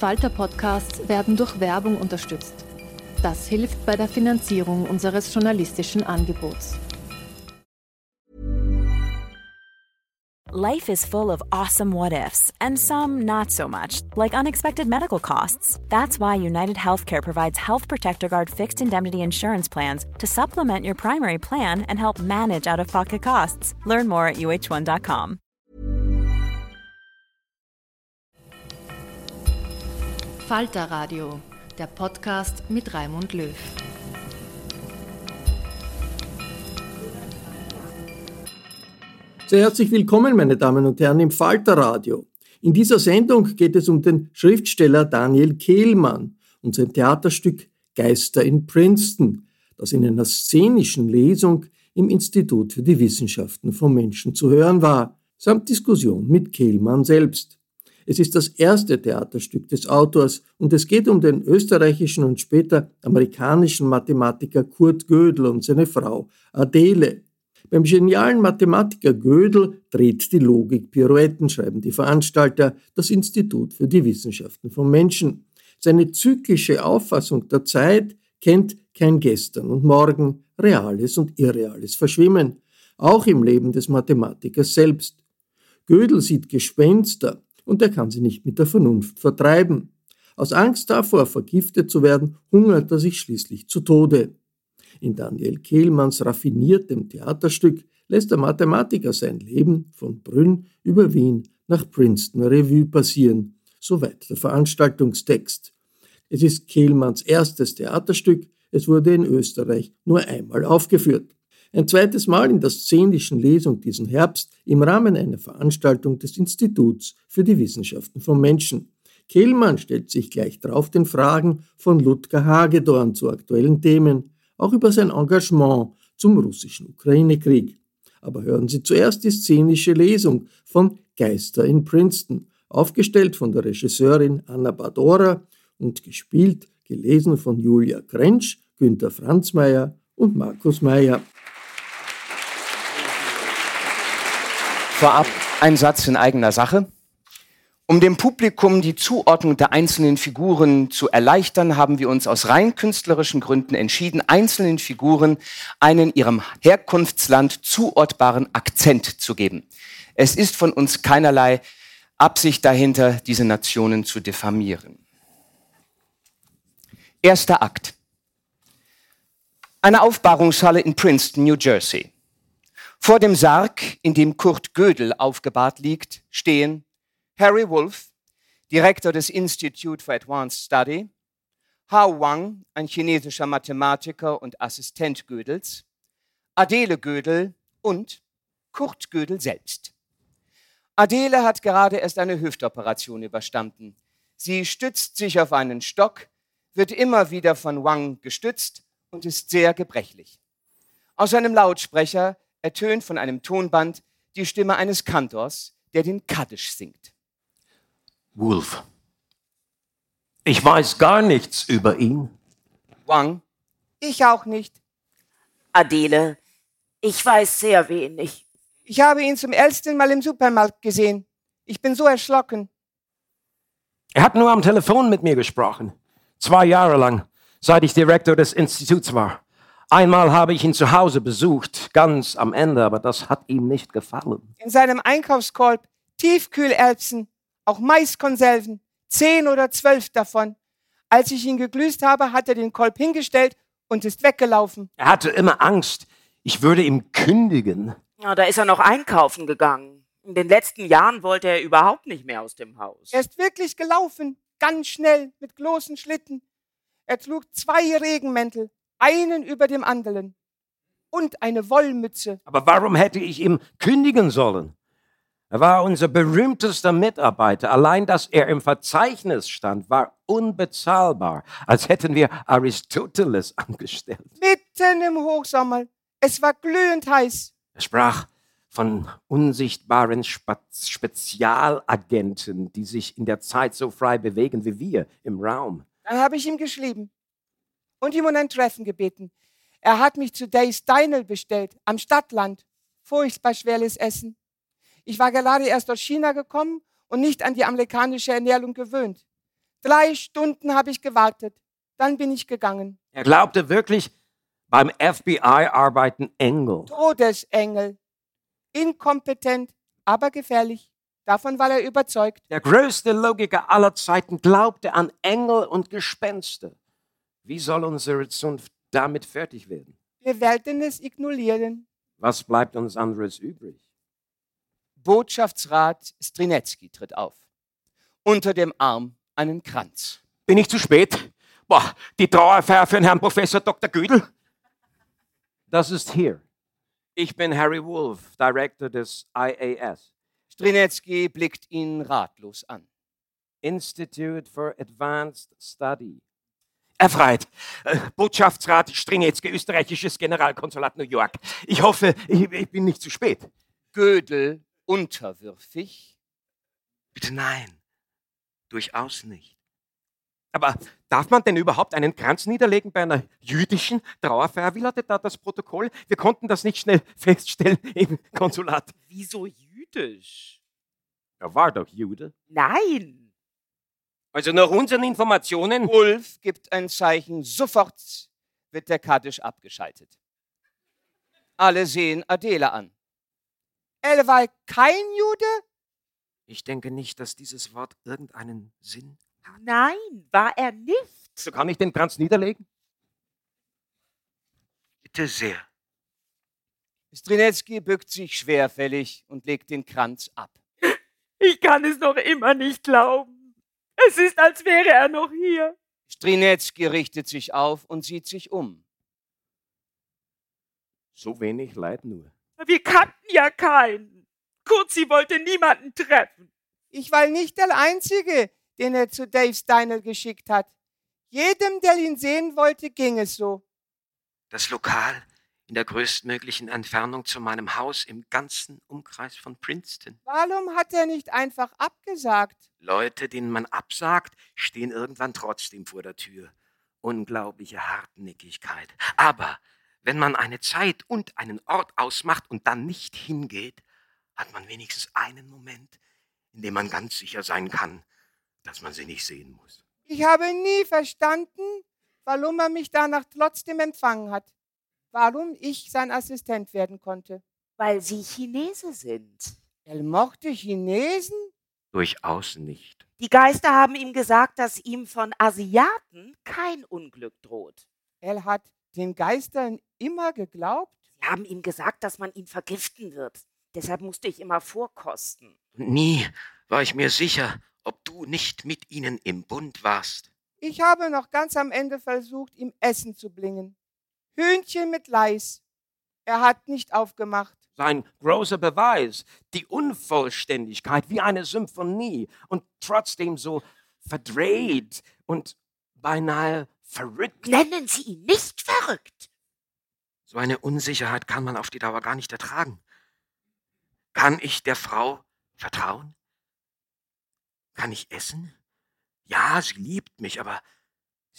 Falter-Podcasts werden durch Werbung unterstützt. Das hilft bei der Finanzierung unseres journalistischen Angebots. Life is full of awesome what ifs, and some not so much, like unexpected medical costs. That's why United Healthcare provides Health Protector Guard fixed indemnity insurance plans to supplement your primary plan and help manage out of pocket costs. Learn more at uh1.com. Falter Radio, der Podcast mit Raimund Löw. Sehr herzlich willkommen, meine Damen und Herren, im Falter Radio. In dieser Sendung geht es um den Schriftsteller Daniel Kehlmann und sein Theaterstück Geister in Princeton, das in einer szenischen Lesung im Institut für die Wissenschaften vom Menschen zu hören war, samt Diskussion mit Kehlmann selbst. Es ist das erste Theaterstück des Autors und es geht um den österreichischen und später amerikanischen Mathematiker Kurt Gödel und seine Frau Adele. Beim genialen Mathematiker Gödel dreht die Logik Pirouetten, schreiben die Veranstalter, das Institut für die Wissenschaften vom Menschen. Seine zyklische Auffassung der Zeit kennt kein Gestern und Morgen, Reales und Irreales verschwimmen, auch im Leben des Mathematikers selbst. Gödel sieht Gespenster, und er kann sie nicht mit der Vernunft vertreiben. Aus Angst davor, vergiftet zu werden, hungert er sich schließlich zu Tode. In Daniel Kehlmanns raffiniertem Theaterstück lässt der Mathematiker sein Leben von Brünn über Wien nach Princeton Revue passieren. Soweit der Veranstaltungstext. Es ist Kehlmanns erstes Theaterstück. Es wurde in Österreich nur einmal aufgeführt ein zweites Mal in der szenischen Lesung diesen Herbst im Rahmen einer Veranstaltung des Instituts für die Wissenschaften vom Menschen. Kehlmann stellt sich gleich drauf den Fragen von Ludger Hagedorn zu aktuellen Themen, auch über sein Engagement zum russischen Ukraine-Krieg. Aber hören Sie zuerst die szenische Lesung von Geister in Princeton, aufgestellt von der Regisseurin Anna Badora und gespielt, gelesen von Julia Krensch, Günter Franzmeier und Markus Meyer. Vorab ein Satz in eigener Sache. Um dem Publikum die Zuordnung der einzelnen Figuren zu erleichtern, haben wir uns aus rein künstlerischen Gründen entschieden, einzelnen Figuren einen ihrem Herkunftsland zuortbaren Akzent zu geben. Es ist von uns keinerlei Absicht dahinter, diese Nationen zu diffamieren. Erster Akt. Eine Aufbahrungshalle in Princeton, New Jersey. Vor dem Sarg, in dem Kurt Gödel aufgebahrt liegt, stehen Harry Wolf, Direktor des Institute for Advanced Study, Hao Wang, ein chinesischer Mathematiker und Assistent Gödels, Adele Gödel und Kurt Gödel selbst. Adele hat gerade erst eine Hüftoperation überstanden. Sie stützt sich auf einen Stock, wird immer wieder von Wang gestützt und ist sehr gebrechlich. Aus einem Lautsprecher ertönt von einem Tonband die Stimme eines Kantors, der den Kaddisch singt. Wolf. Ich weiß gar nichts über ihn. Wang. Ich auch nicht. Adele. Ich weiß sehr wenig. Ich habe ihn zum ersten Mal im Supermarkt gesehen. Ich bin so erschrocken. Er hat nur am Telefon mit mir gesprochen. Zwei Jahre lang, seit ich Direktor des Instituts war. Einmal habe ich ihn zu Hause besucht, ganz am Ende, aber das hat ihm nicht gefallen. In seinem Einkaufskorb Tiefkühlerbsen, auch Maiskonserven, zehn oder zwölf davon. Als ich ihn gegrüßt habe, hat er den Kolb hingestellt und ist weggelaufen. Er hatte immer Angst, ich würde ihm kündigen. Ja, da ist er noch einkaufen gegangen. In den letzten Jahren wollte er überhaupt nicht mehr aus dem Haus. Er ist wirklich gelaufen, ganz schnell, mit großen Schlitten. Er trug zwei Regenmäntel, einen über dem anderen und eine Wollmütze. Aber warum hätte ich ihm kündigen sollen? Er war unser berühmtester Mitarbeiter. Allein, dass er im Verzeichnis stand, war unbezahlbar, als hätten wir Aristoteles angestellt. Mitten im Hochsommer. Es war glühend heiß. Er sprach von unsichtbaren Spezialagenten, die sich in der Zeit so frei bewegen wie wir im Raum. Dann habe ich ihm geschrieben und ihm um ein Treffen gebeten. Er hat mich zu Days Diner bestellt, am Stadtland. Furchtbar schweres Essen. Ich war gerade erst aus China gekommen und nicht an die amerikanische Ernährung gewöhnt. Drei Stunden habe ich gewartet. Dann bin ich gegangen. Er glaubte wirklich, beim FBI arbeiten Engel. Todesengel. Inkompetent, aber gefährlich. Davon war er überzeugt. Der größte Logiker aller Zeiten glaubte an Engel und Gespenster. Wie soll unsere Zunft damit fertig werden? Wir werden es ignorieren. Was bleibt uns anderes übrig? Botschaftsrat Strinetsky tritt auf. Unter dem Arm einen Kranz. Bin ich zu spät? Boah, die Trauerfeier für den Herrn Professor Dr. Güdel? Das ist hier. Ich bin Harry Wolf, Director des IAS. Strinetsky blickt ihn ratlos an. Institute for Advanced Study. Erfreut. Äh, Botschaftsrat Stringetzke, österreichisches Generalkonsulat New York. Ich hoffe, ich, ich bin nicht zu spät. Gödel unterwürfig. Bitte nein, durchaus nicht. Aber darf man denn überhaupt einen Kranz niederlegen bei einer jüdischen Trauerfeier? Wie lautet da das Protokoll? Wir konnten das nicht schnell feststellen im Konsulat. Wieso jüdisch? Er war doch Jude. Nein. Also nach unseren Informationen. Ulf gibt ein Zeichen, sofort wird der Kaddisch abgeschaltet. Alle sehen Adele an. Er war kein Jude? Ich denke nicht, dass dieses Wort irgendeinen Sinn hat. Nein, war er nicht. So kann ich den Kranz niederlegen? Bitte sehr. Strinetsky bückt sich schwerfällig und legt den Kranz ab. Ich kann es noch immer nicht glauben. Es ist, als wäre er noch hier. Strinetsky richtet sich auf und sieht sich um. So wenig Leid nur. Wir kannten ja keinen. Kurzi wollte niemanden treffen. Ich war nicht der Einzige, den er zu Dave Steiner geschickt hat. Jedem, der ihn sehen wollte, ging es so. Das Lokal in der größtmöglichen Entfernung zu meinem Haus im ganzen Umkreis von Princeton. Warum hat er nicht einfach abgesagt? Leute, denen man absagt, stehen irgendwann trotzdem vor der Tür. Unglaubliche Hartnäckigkeit. Aber wenn man eine Zeit und einen Ort ausmacht und dann nicht hingeht, hat man wenigstens einen Moment, in dem man ganz sicher sein kann, dass man sie nicht sehen muss. Ich habe nie verstanden, warum er mich danach trotzdem empfangen hat. Warum ich sein Assistent werden konnte. Weil Sie Chinese sind. Er mochte Chinesen? Durchaus nicht. Die Geister haben ihm gesagt, dass ihm von Asiaten kein Unglück droht. Er hat den Geistern immer geglaubt? Sie haben ihm gesagt, dass man ihn vergiften wird. Deshalb musste ich immer vorkosten. Nie war ich mir sicher, ob du nicht mit ihnen im Bund warst. Ich habe noch ganz am Ende versucht, ihm Essen zu bringen. Hühnchen mit Leis. Er hat nicht aufgemacht. Sein großer Beweis, die Unvollständigkeit wie eine Symphonie und trotzdem so verdreht und beinahe verrückt. Nennen Sie ihn nicht verrückt. So eine Unsicherheit kann man auf die Dauer gar nicht ertragen. Kann ich der Frau vertrauen? Kann ich essen? Ja, sie liebt mich, aber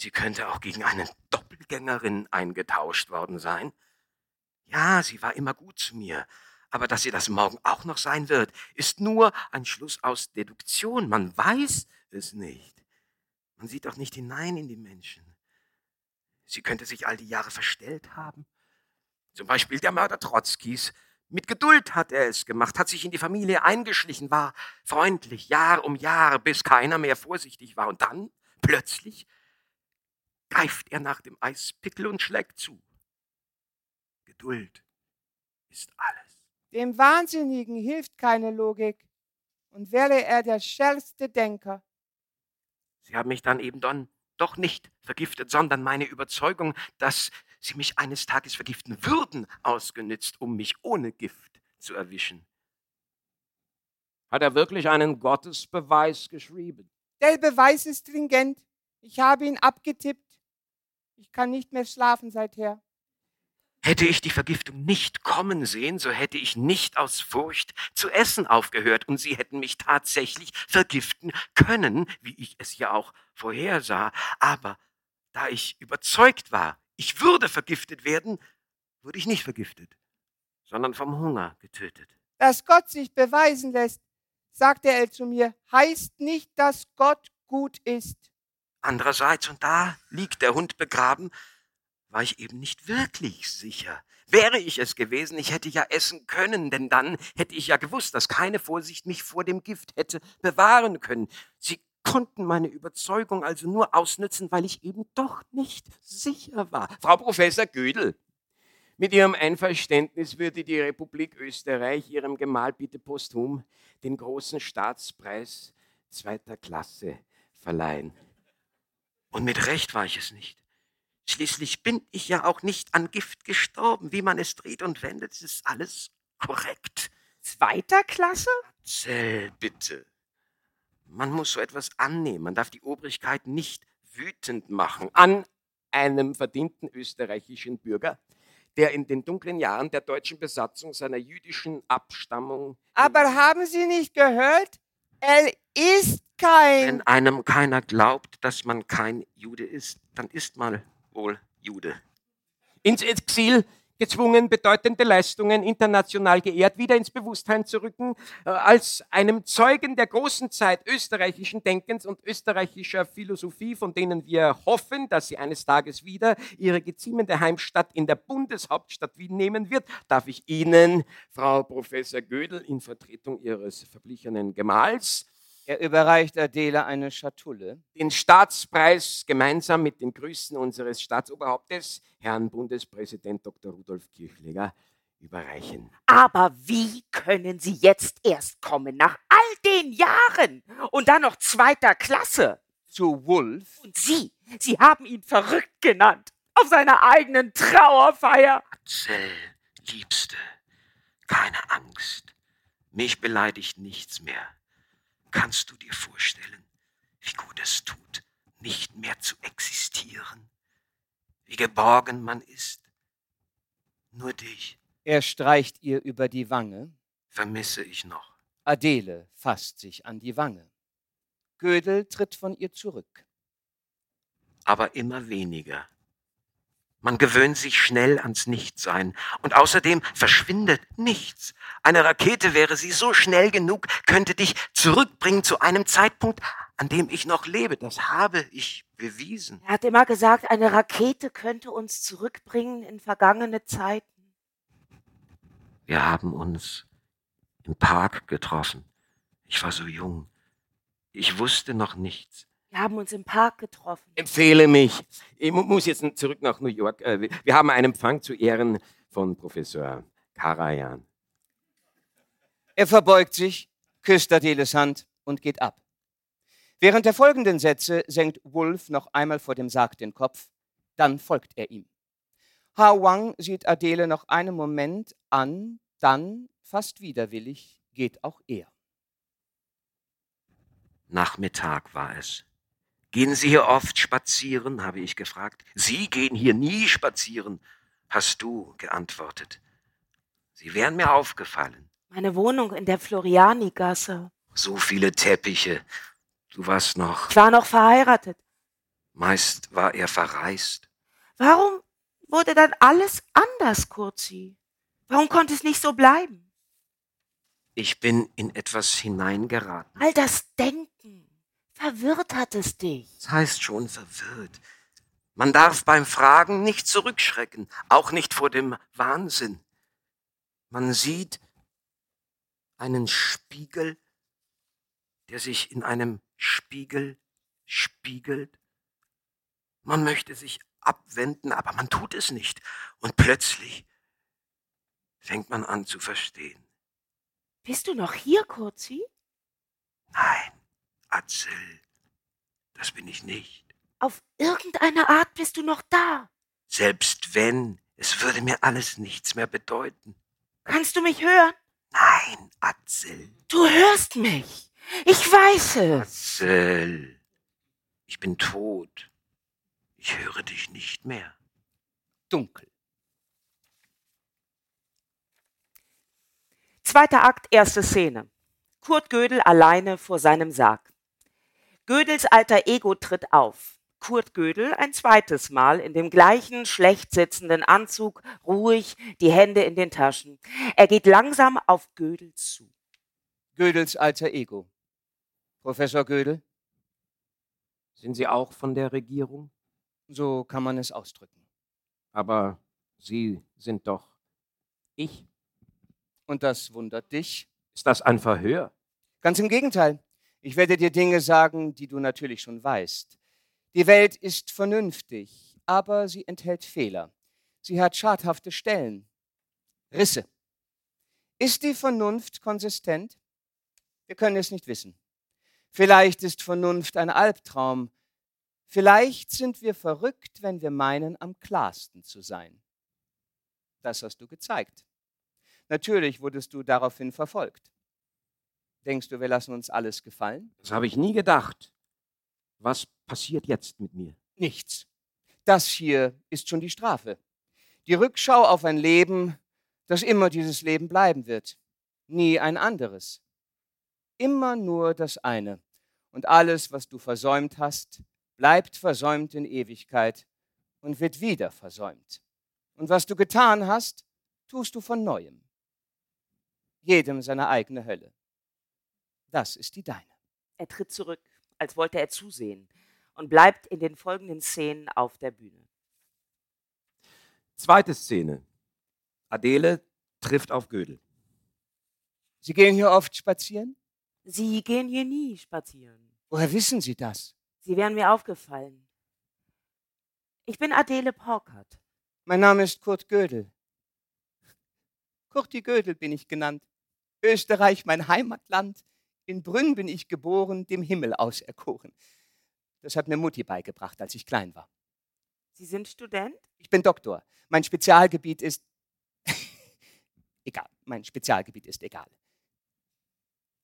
sie könnte auch gegen eine Doppelgängerin eingetauscht worden sein. Ja, sie war immer gut zu mir, aber dass sie das morgen auch noch sein wird, ist nur ein Schluss aus Deduktion. Man weiß es nicht. Man sieht auch nicht hinein in die Menschen. Sie könnte sich all die Jahre verstellt haben. Zum Beispiel der Mörder Trotzkis. Mit Geduld hat er es gemacht, hat sich in die Familie eingeschlichen, war freundlich Jahr um Jahr, bis keiner mehr vorsichtig war. Und dann, plötzlich, greift er nach dem Eispickel und schlägt zu. Geduld ist alles. Dem Wahnsinnigen hilft keine Logik. Und wäre er der schärfste Denker. Sie haben mich dann eben dann doch nicht vergiftet, sondern meine Überzeugung, dass Sie mich eines Tages vergiften würden, ausgenützt, um mich ohne Gift zu erwischen. Hat er wirklich einen Gottesbeweis geschrieben? Der Beweis ist stringent. Ich habe ihn abgetippt. Ich kann nicht mehr schlafen seither. Hätte ich die Vergiftung nicht kommen sehen, so hätte ich nicht aus Furcht zu essen aufgehört und sie hätten mich tatsächlich vergiften können, wie ich es ja auch vorhersah. Aber da ich überzeugt war, ich würde vergiftet werden, wurde ich nicht vergiftet, sondern vom Hunger getötet. Dass Gott sich beweisen lässt, sagte er zu mir, heißt nicht, dass Gott gut ist. Andererseits, und da liegt der Hund begraben, war ich eben nicht wirklich sicher. Wäre ich es gewesen, ich hätte ja essen können, denn dann hätte ich ja gewusst, dass keine Vorsicht mich vor dem Gift hätte bewahren können. Sie konnten meine Überzeugung also nur ausnützen, weil ich eben doch nicht sicher war. Frau Professor Gödel, mit Ihrem Einverständnis würde die Republik Österreich Ihrem Gemahl bitte posthum den großen Staatspreis zweiter Klasse verleihen. Und mit Recht war ich es nicht. Schließlich bin ich ja auch nicht an Gift gestorben. Wie man es dreht und wendet, ist alles korrekt. Zweiter Klasse? Zell, bitte. Man muss so etwas annehmen. Man darf die Obrigkeit nicht wütend machen an einem verdienten österreichischen Bürger, der in den dunklen Jahren der deutschen Besatzung seiner jüdischen Abstammung. Aber haben Sie nicht gehört? Er ist kein. Wenn einem keiner glaubt, dass man kein Jude ist, dann ist man wohl Jude. Ins Exil gezwungen, bedeutende Leistungen international geehrt, wieder ins Bewusstsein zu rücken, äh, als einem Zeugen der großen Zeit österreichischen Denkens und österreichischer Philosophie, von denen wir hoffen, dass sie eines Tages wieder ihre geziemende Heimstatt in der Bundeshauptstadt Wien nehmen wird, darf ich Ihnen, Frau Professor Gödel, in Vertretung Ihres verblichenen Gemahls, er überreicht Adele eine Schatulle. Den Staatspreis gemeinsam mit den Grüßen unseres Staatsoberhauptes, Herrn Bundespräsident Dr. Rudolf Kirchleger, überreichen. Aber wie können Sie jetzt erst kommen, nach all den Jahren und dann noch zweiter Klasse? Zu Wolf. Und Sie, Sie haben ihn verrückt genannt, auf seiner eigenen Trauerfeier. Marcel, Liebste, keine Angst. Mich beleidigt nichts mehr. Kannst du dir vorstellen, wie gut es tut, nicht mehr zu existieren? Wie geborgen man ist? Nur dich. Er streicht ihr über die Wange. Vermisse ich noch. Adele fasst sich an die Wange. Gödel tritt von ihr zurück. Aber immer weniger. Man gewöhnt sich schnell ans Nichtsein. Und außerdem verschwindet nichts. Eine Rakete wäre sie so schnell genug, könnte dich zurückbringen zu einem Zeitpunkt, an dem ich noch lebe. Das habe ich bewiesen. Er hat immer gesagt, eine Rakete könnte uns zurückbringen in vergangene Zeiten. Wir haben uns im Park getroffen. Ich war so jung. Ich wusste noch nichts. Wir haben uns im Park getroffen. Empfehle mich. Ich muss jetzt zurück nach New York. Äh, wir haben einen Empfang zu Ehren von Professor Karajan. Er verbeugt sich, küsst Adeles Hand und geht ab. Während der folgenden Sätze senkt Wolf noch einmal vor dem Sarg den Kopf, dann folgt er ihm. Ha Wang sieht Adele noch einen Moment an, dann, fast widerwillig, geht auch er. Nachmittag war es. Gehen Sie hier oft spazieren? habe ich gefragt. Sie gehen hier nie spazieren, hast du geantwortet. Sie wären mir aufgefallen. Meine Wohnung in der Floriani-Gasse. So viele Teppiche. Du warst noch. Ich war noch verheiratet. Meist war er verreist. Warum wurde dann alles anders, Kurzi? Warum konnte es nicht so bleiben? Ich bin in etwas hineingeraten. All das Denken. Verwirrt hat es dich. Das heißt schon verwirrt. Man darf beim Fragen nicht zurückschrecken, auch nicht vor dem Wahnsinn. Man sieht einen Spiegel, der sich in einem Spiegel spiegelt. Man möchte sich abwenden, aber man tut es nicht. Und plötzlich fängt man an zu verstehen. Bist du noch hier, Kurzi? Nein, Atzel, das bin ich nicht. Auf irgendeine Art bist du noch da. Selbst wenn, es würde mir alles nichts mehr bedeuten. Kannst du mich hören? Nein, Atzel. Du hörst mich. Ich weiß es. Atzel, ich bin tot. Ich höre dich nicht mehr. Dunkel. Zweiter Akt, erste Szene. Kurt Gödel alleine vor seinem Sarg. Gödels alter Ego tritt auf. Kurt Gödel ein zweites Mal in dem gleichen schlecht sitzenden Anzug, ruhig, die Hände in den Taschen. Er geht langsam auf Gödel zu. Gödels alter Ego. Professor Gödel, Sind Sie auch von der Regierung? so kann man es ausdrücken. Aber Sie sind doch ich. Und das wundert dich? Ist das ein Verhör? Ganz im Gegenteil. Ich werde dir Dinge sagen, die du natürlich schon weißt. Die Welt ist vernünftig, aber sie enthält Fehler. Sie hat schadhafte Stellen. Risse. Ist die Vernunft konsistent? Wir können es nicht wissen. Vielleicht ist Vernunft ein Albtraum. Vielleicht sind wir verrückt, wenn wir meinen, am klarsten zu sein. Das hast du gezeigt. Natürlich wurdest du daraufhin verfolgt. Denkst du, wir lassen uns alles gefallen? Das habe ich nie gedacht. Was passiert jetzt mit mir? Nichts. Das hier ist schon die Strafe. Die Rückschau auf ein Leben, das immer dieses Leben bleiben wird. Nie ein anderes. Immer nur das eine. Und alles, was du versäumt hast, bleibt versäumt in Ewigkeit und wird wieder versäumt. Und was du getan hast, tust du von neuem. Jedem seine eigene Hölle. Das ist die deine. Er tritt zurück, als wollte er zusehen, und bleibt in den folgenden Szenen auf der Bühne. Zweite Szene. Adele trifft auf Gödel. Sie gehen hier oft spazieren? Sie gehen hier nie spazieren. Woher wissen Sie das? Sie wären mir aufgefallen. Ich bin Adele Paukert. Mein Name ist Kurt Gödel. Kurti Gödel bin ich genannt. Österreich, mein Heimatland. In Brünn bin ich geboren, dem Himmel auserkoren. Das hat mir Mutti beigebracht, als ich klein war. Sie sind Student? Ich bin Doktor. Mein Spezialgebiet ist. egal. Mein Spezialgebiet ist egal.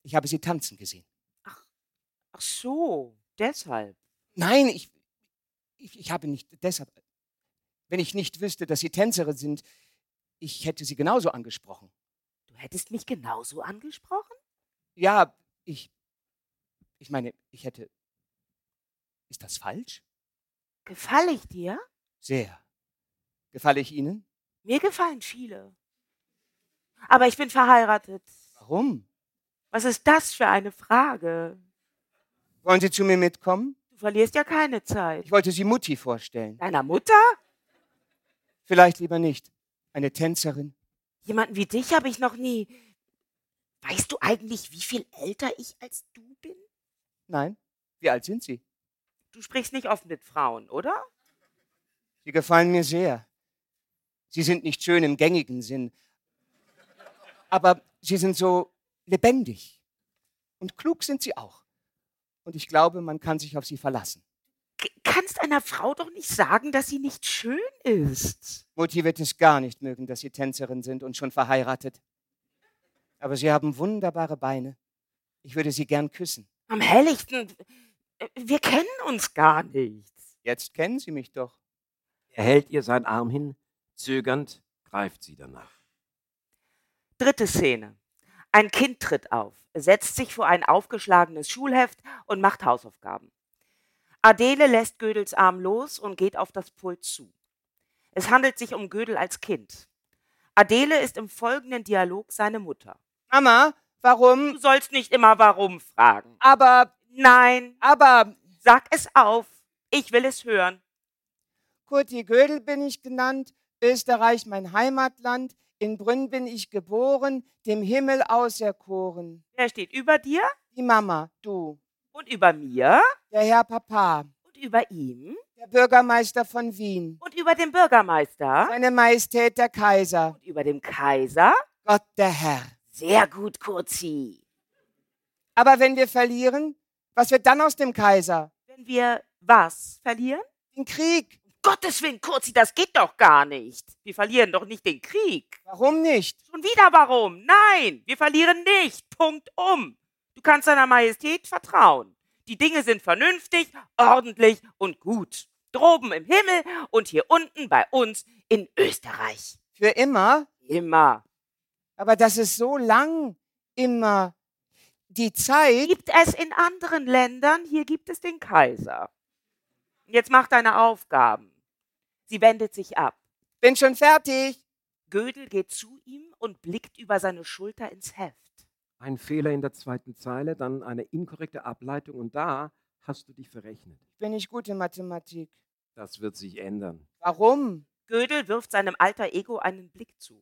Ich habe sie tanzen gesehen. Ach so, deshalb. Nein, ich, ich, ich habe nicht deshalb. Wenn ich nicht wüsste, dass Sie Tänzerin sind, ich hätte Sie genauso angesprochen. Du hättest mich genauso angesprochen? Ja, ich. Ich meine, ich hätte. Ist das falsch? Gefalle ich dir? Sehr. Gefalle ich Ihnen? Mir gefallen viele. Aber ich bin verheiratet. Warum? Was ist das für eine Frage? Wollen Sie zu mir mitkommen? Du verlierst ja keine Zeit. Ich wollte Sie Mutti vorstellen. Deiner Mutter? Vielleicht lieber nicht. Eine Tänzerin. Jemanden wie dich habe ich noch nie. Weißt du eigentlich, wie viel älter ich als du bin? Nein. Wie alt sind Sie? Du sprichst nicht oft mit Frauen, oder? Sie gefallen mir sehr. Sie sind nicht schön im gängigen Sinn. Aber Sie sind so lebendig. Und klug sind Sie auch. Und ich glaube, man kann sich auf Sie verlassen. K kannst einer Frau doch nicht sagen, dass sie nicht schön ist. Mutti wird es gar nicht mögen, dass Sie Tänzerin sind und schon verheiratet. Aber Sie haben wunderbare Beine. Ich würde Sie gern küssen. Am helllichten. Wir kennen uns gar nicht. Jetzt kennen Sie mich doch. Er hält ihr seinen Arm hin, zögernd greift sie danach. Dritte Szene. Ein Kind tritt auf, setzt sich vor ein aufgeschlagenes Schulheft und macht Hausaufgaben. Adele lässt Gödels Arm los und geht auf das Pult zu. Es handelt sich um Gödel als Kind. Adele ist im folgenden Dialog seine Mutter. Mama, warum? Du sollst nicht immer warum fragen. Aber. Nein, aber, sag es auf. Ich will es hören. Kurti Gödel bin ich genannt, Österreich mein Heimatland, in Brünn bin ich geboren, dem Himmel auserkoren. Wer steht über dir? Die Mama, du. Und über mir? Der Herr Papa. Und über ihm? Der Bürgermeister von Wien. Und über dem Bürgermeister? Seine Majestät der Kaiser. Und über dem Kaiser? Gott der Herr. Sehr gut, Kurzi. Aber wenn wir verlieren, was wird dann aus dem Kaiser? Wenn wir was verlieren? Den Krieg. Um Gottes Willen, Kurzi, das geht doch gar nicht. Wir verlieren doch nicht den Krieg. Warum nicht? Schon wieder warum? Nein, wir verlieren nicht. Punkt um. Du kannst deiner Majestät vertrauen. Die Dinge sind vernünftig, ordentlich und gut. Droben im Himmel und hier unten bei uns in Österreich. Für immer? Immer. Aber das ist so lang. Immer. Die Zeit. Gibt es in anderen Ländern, hier gibt es den Kaiser. Jetzt mach deine Aufgaben. Sie wendet sich ab. Bin schon fertig. Gödel geht zu ihm und blickt über seine Schulter ins Heft. Ein Fehler in der zweiten Zeile, dann eine inkorrekte Ableitung und da hast du dich verrechnet. Ich bin nicht gut in Mathematik. Das wird sich ändern. Warum? Gödel wirft seinem alter Ego einen Blick zu.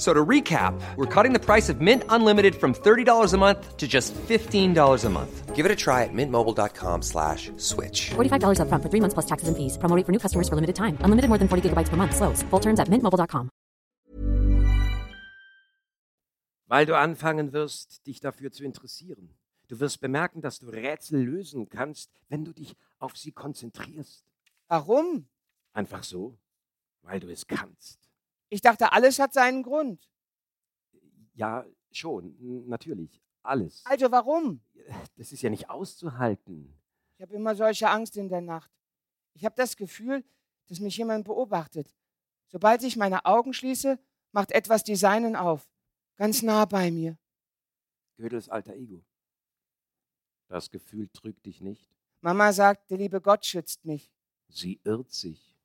So to recap, we're cutting the price of Mint Unlimited from $30 a month to just $15 a month. Give it a try at mintmobile.com slash switch. $45 upfront for three months plus taxes and fees. Promo rate for new customers for limited time. Unlimited more than 40 gigabytes per month. Slows. Full terms at mintmobile.com. Weil du anfangen wirst, dich dafür zu interessieren. Du wirst bemerken, dass du Rätsel lösen kannst, wenn du dich auf sie konzentrierst. Warum? Einfach so, weil du es kannst. Ich dachte, alles hat seinen Grund. Ja, schon, natürlich. Alles. Also warum? Das ist ja nicht auszuhalten. Ich habe immer solche Angst in der Nacht. Ich habe das Gefühl, dass mich jemand beobachtet. Sobald ich meine Augen schließe, macht etwas die Seinen auf. Ganz nah bei mir. Gödels alter Ego. Das Gefühl trügt dich nicht. Mama sagt, der liebe Gott schützt mich. Sie irrt sich.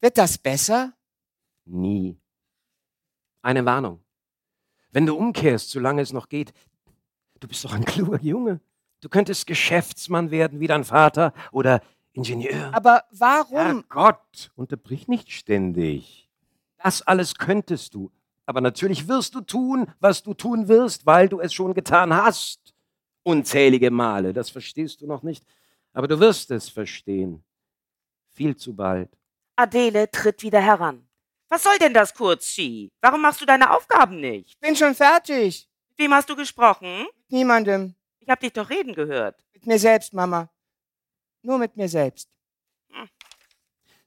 Wird das besser? Nie. Eine Warnung. Wenn du umkehrst, solange es noch geht, du bist doch ein kluger Junge. Du könntest Geschäftsmann werden wie dein Vater oder Ingenieur. Aber warum? Gott, unterbrich nicht ständig. Das alles könntest du. Aber natürlich wirst du tun, was du tun wirst, weil du es schon getan hast. Unzählige Male, das verstehst du noch nicht. Aber du wirst es verstehen. Viel zu bald. Adele tritt wieder heran. Was soll denn das, Kurzi? Warum machst du deine Aufgaben nicht? Bin schon fertig. Mit wem hast du gesprochen? Mit niemandem. Ich hab dich doch reden gehört. Mit mir selbst, Mama. Nur mit mir selbst.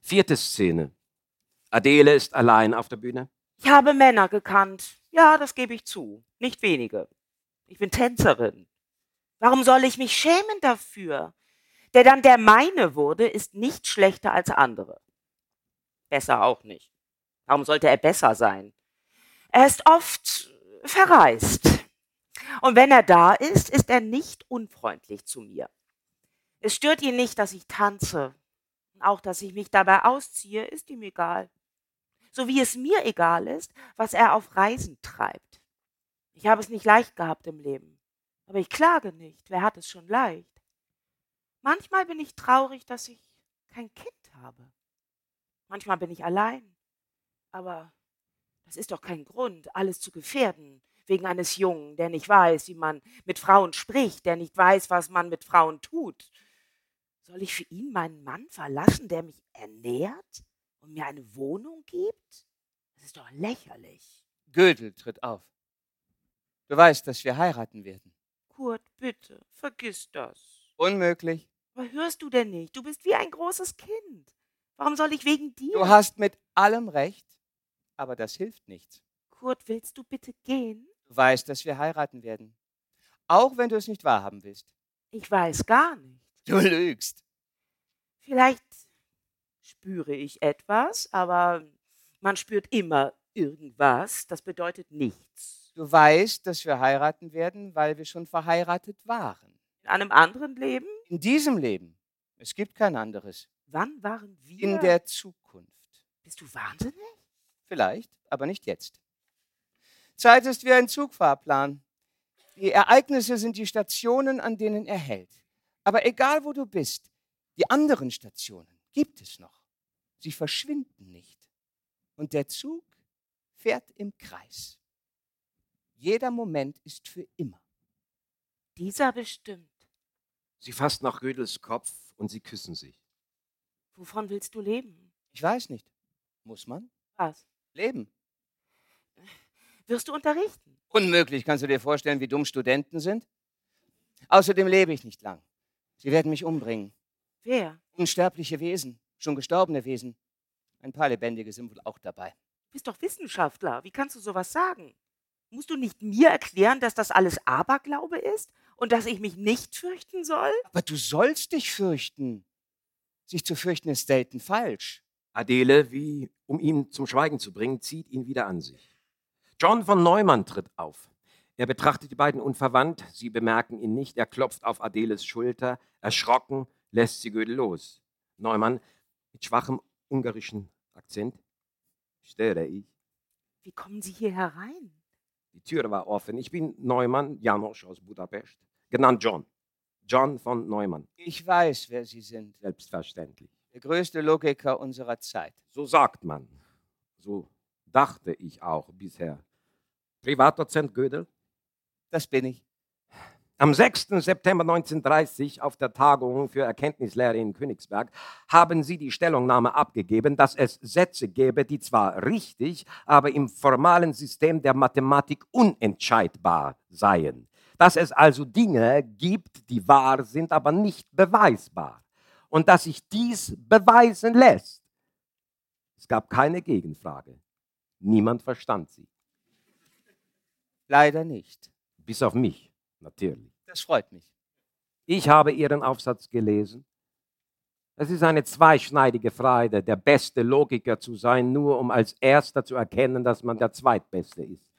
Vierte Szene. Adele ist allein auf der Bühne. Ich habe Männer gekannt. Ja, das gebe ich zu. Nicht wenige. Ich bin Tänzerin. Warum soll ich mich schämen dafür? Der dann der meine wurde, ist nicht schlechter als andere. Besser auch nicht. Warum sollte er besser sein? Er ist oft verreist. Und wenn er da ist, ist er nicht unfreundlich zu mir. Es stört ihn nicht, dass ich tanze. Auch, dass ich mich dabei ausziehe, ist ihm egal. So wie es mir egal ist, was er auf Reisen treibt. Ich habe es nicht leicht gehabt im Leben. Aber ich klage nicht. Wer hat es schon leicht? Manchmal bin ich traurig, dass ich kein Kind habe. Manchmal bin ich allein. Aber das ist doch kein Grund, alles zu gefährden, wegen eines Jungen, der nicht weiß, wie man mit Frauen spricht, der nicht weiß, was man mit Frauen tut. Soll ich für ihn meinen Mann verlassen, der mich ernährt und mir eine Wohnung gibt? Das ist doch lächerlich. Gödel tritt auf. Du weißt, dass wir heiraten werden. Kurt, bitte, vergiss das. Unmöglich. Aber hörst du denn nicht? Du bist wie ein großes Kind. Warum soll ich wegen dir? Du hast mit allem recht, aber das hilft nichts. Kurt, willst du bitte gehen? Du weißt, dass wir heiraten werden. Auch wenn du es nicht wahrhaben willst. Ich weiß gar nicht. Du lügst. Vielleicht spüre ich etwas, aber man spürt immer irgendwas. Das bedeutet nichts. Du weißt, dass wir heiraten werden, weil wir schon verheiratet waren. In einem anderen Leben? In diesem Leben. Es gibt kein anderes. Wann waren wir? In der Zukunft. Bist du wahnsinnig? Vielleicht, aber nicht jetzt. Zeit ist wie ein Zugfahrplan. Die Ereignisse sind die Stationen, an denen er hält. Aber egal wo du bist, die anderen Stationen gibt es noch. Sie verschwinden nicht. Und der Zug fährt im Kreis. Jeder Moment ist für immer. Dieser bestimmt. Sie fasst nach Gödels Kopf und sie küssen sich. Wovon willst du leben? Ich weiß nicht. Muss man? Was? Leben. Wirst du unterrichten? Unmöglich. Kannst du dir vorstellen, wie dumm Studenten sind? Außerdem lebe ich nicht lang. Sie werden mich umbringen. Wer? Unsterbliche Wesen, schon gestorbene Wesen. Ein paar lebendige sind wohl auch dabei. Du bist doch Wissenschaftler. Wie kannst du sowas sagen? Musst du nicht mir erklären, dass das alles Aberglaube ist und dass ich mich nicht fürchten soll? Aber du sollst dich fürchten. Sich zu fürchten ist selten falsch. Adele, wie um ihn zum Schweigen zu bringen, zieht ihn wieder an sich. John von Neumann tritt auf. Er betrachtet die beiden unverwandt, sie bemerken ihn nicht, er klopft auf Adeles Schulter, erschrocken lässt sie Gödel los. Neumann mit schwachem ungarischen Akzent. Störe ich? Wie kommen Sie hier herein? Die Tür war offen. Ich bin Neumann, Janosch aus Budapest, genannt John. John von Neumann. Ich weiß, wer Sie sind. Selbstverständlich. Der größte Logiker unserer Zeit. So sagt man. So dachte ich auch bisher. Privatdozent Gödel? Das bin ich. Am 6. September 1930 auf der Tagung für Erkenntnislehre in Königsberg haben Sie die Stellungnahme abgegeben, dass es Sätze gäbe, die zwar richtig, aber im formalen System der Mathematik unentscheidbar seien. Dass es also Dinge gibt, die wahr sind, aber nicht beweisbar. Und dass sich dies beweisen lässt. Es gab keine Gegenfrage. Niemand verstand sie. Leider nicht. Bis auf mich, natürlich. Das freut mich. Ich habe Ihren Aufsatz gelesen. Es ist eine zweischneidige Freude, der beste Logiker zu sein, nur um als Erster zu erkennen, dass man der Zweitbeste ist.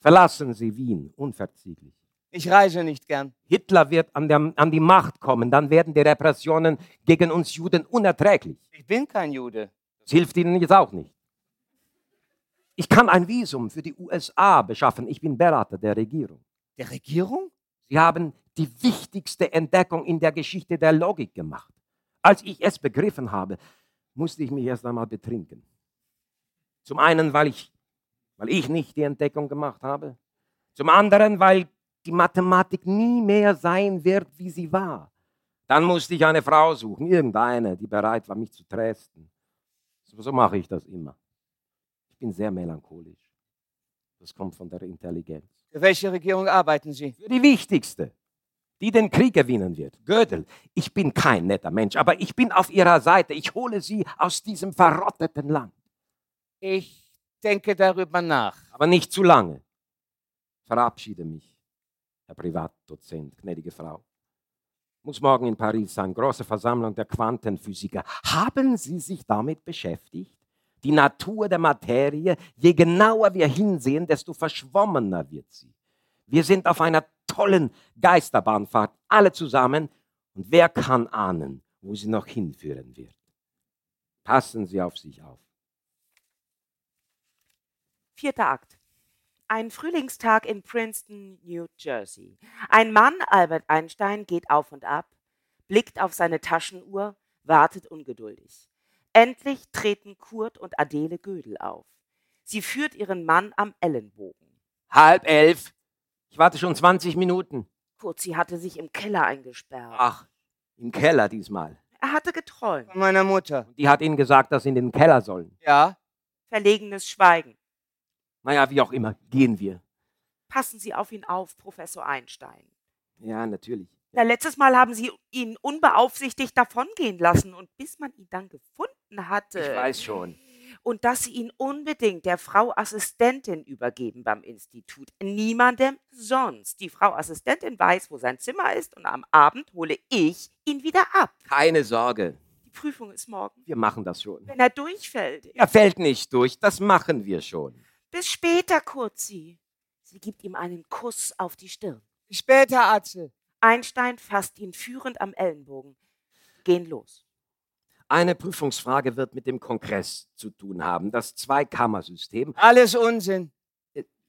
Verlassen Sie Wien, unverzichtlich. Ich reise nicht gern. Hitler wird an, der, an die Macht kommen, dann werden die Repressionen gegen uns Juden unerträglich. Ich bin kein Jude. Das hilft Ihnen jetzt auch nicht. Ich kann ein Visum für die USA beschaffen. Ich bin Berater der Regierung. Der Regierung? Sie haben die wichtigste Entdeckung in der Geschichte der Logik gemacht. Als ich es begriffen habe, musste ich mich erst einmal betrinken. Zum einen, weil ich, weil ich nicht die Entdeckung gemacht habe. Zum anderen, weil die Mathematik nie mehr sein wird, wie sie war. Dann musste ich eine Frau suchen, irgendeine, die bereit war, mich zu trösten. So, so mache ich das immer. Ich bin sehr melancholisch. Das kommt von der Intelligenz. Für welche Regierung arbeiten Sie? Für die wichtigste, die den Krieg gewinnen wird. Gödel, ich bin kein netter Mensch, aber ich bin auf Ihrer Seite. Ich hole Sie aus diesem verrotteten Land. Ich denke darüber nach. Aber nicht zu lange. Verabschiede mich, Herr Privatdozent, gnädige Frau. Muss morgen in Paris sein, große Versammlung der Quantenphysiker. Haben Sie sich damit beschäftigt? Die Natur der Materie, je genauer wir hinsehen, desto verschwommener wird sie. Wir sind auf einer tollen Geisterbahnfahrt, alle zusammen, und wer kann ahnen, wo sie noch hinführen wird? Passen Sie auf sich auf. Vierter Akt. Ein Frühlingstag in Princeton, New Jersey. Ein Mann, Albert Einstein, geht auf und ab, blickt auf seine Taschenuhr, wartet ungeduldig. Endlich treten Kurt und Adele Gödel auf. Sie führt ihren Mann am Ellenbogen. Halb elf. Ich warte schon 20 Minuten. Kurt, sie hatte sich im Keller eingesperrt. Ach, im Keller diesmal. Er hatte geträumt. Von meiner Mutter. Die hat Ihnen gesagt, dass Sie in den Keller sollen. Ja? Verlegenes Schweigen. Naja, wie auch immer, gehen wir. Passen Sie auf ihn auf, Professor Einstein. Ja, natürlich. Na, letztes Mal haben Sie ihn unbeaufsichtigt davongehen lassen und bis man ihn dann gefunden hatte. Ich weiß schon. Und dass Sie ihn unbedingt der Frau Assistentin übergeben beim Institut. Niemandem sonst. Die Frau Assistentin weiß, wo sein Zimmer ist und am Abend hole ich ihn wieder ab. Keine Sorge. Die Prüfung ist morgen. Wir machen das schon. Wenn er durchfällt. Er fällt nicht durch. Das machen wir schon. Bis später, Kurzi. Sie gibt ihm einen Kuss auf die Stirn. Später, Atze. Einstein fasst ihn führend am Ellenbogen. Gehen los. Eine Prüfungsfrage wird mit dem Kongress zu tun haben, das Zweikammersystem. Alles Unsinn.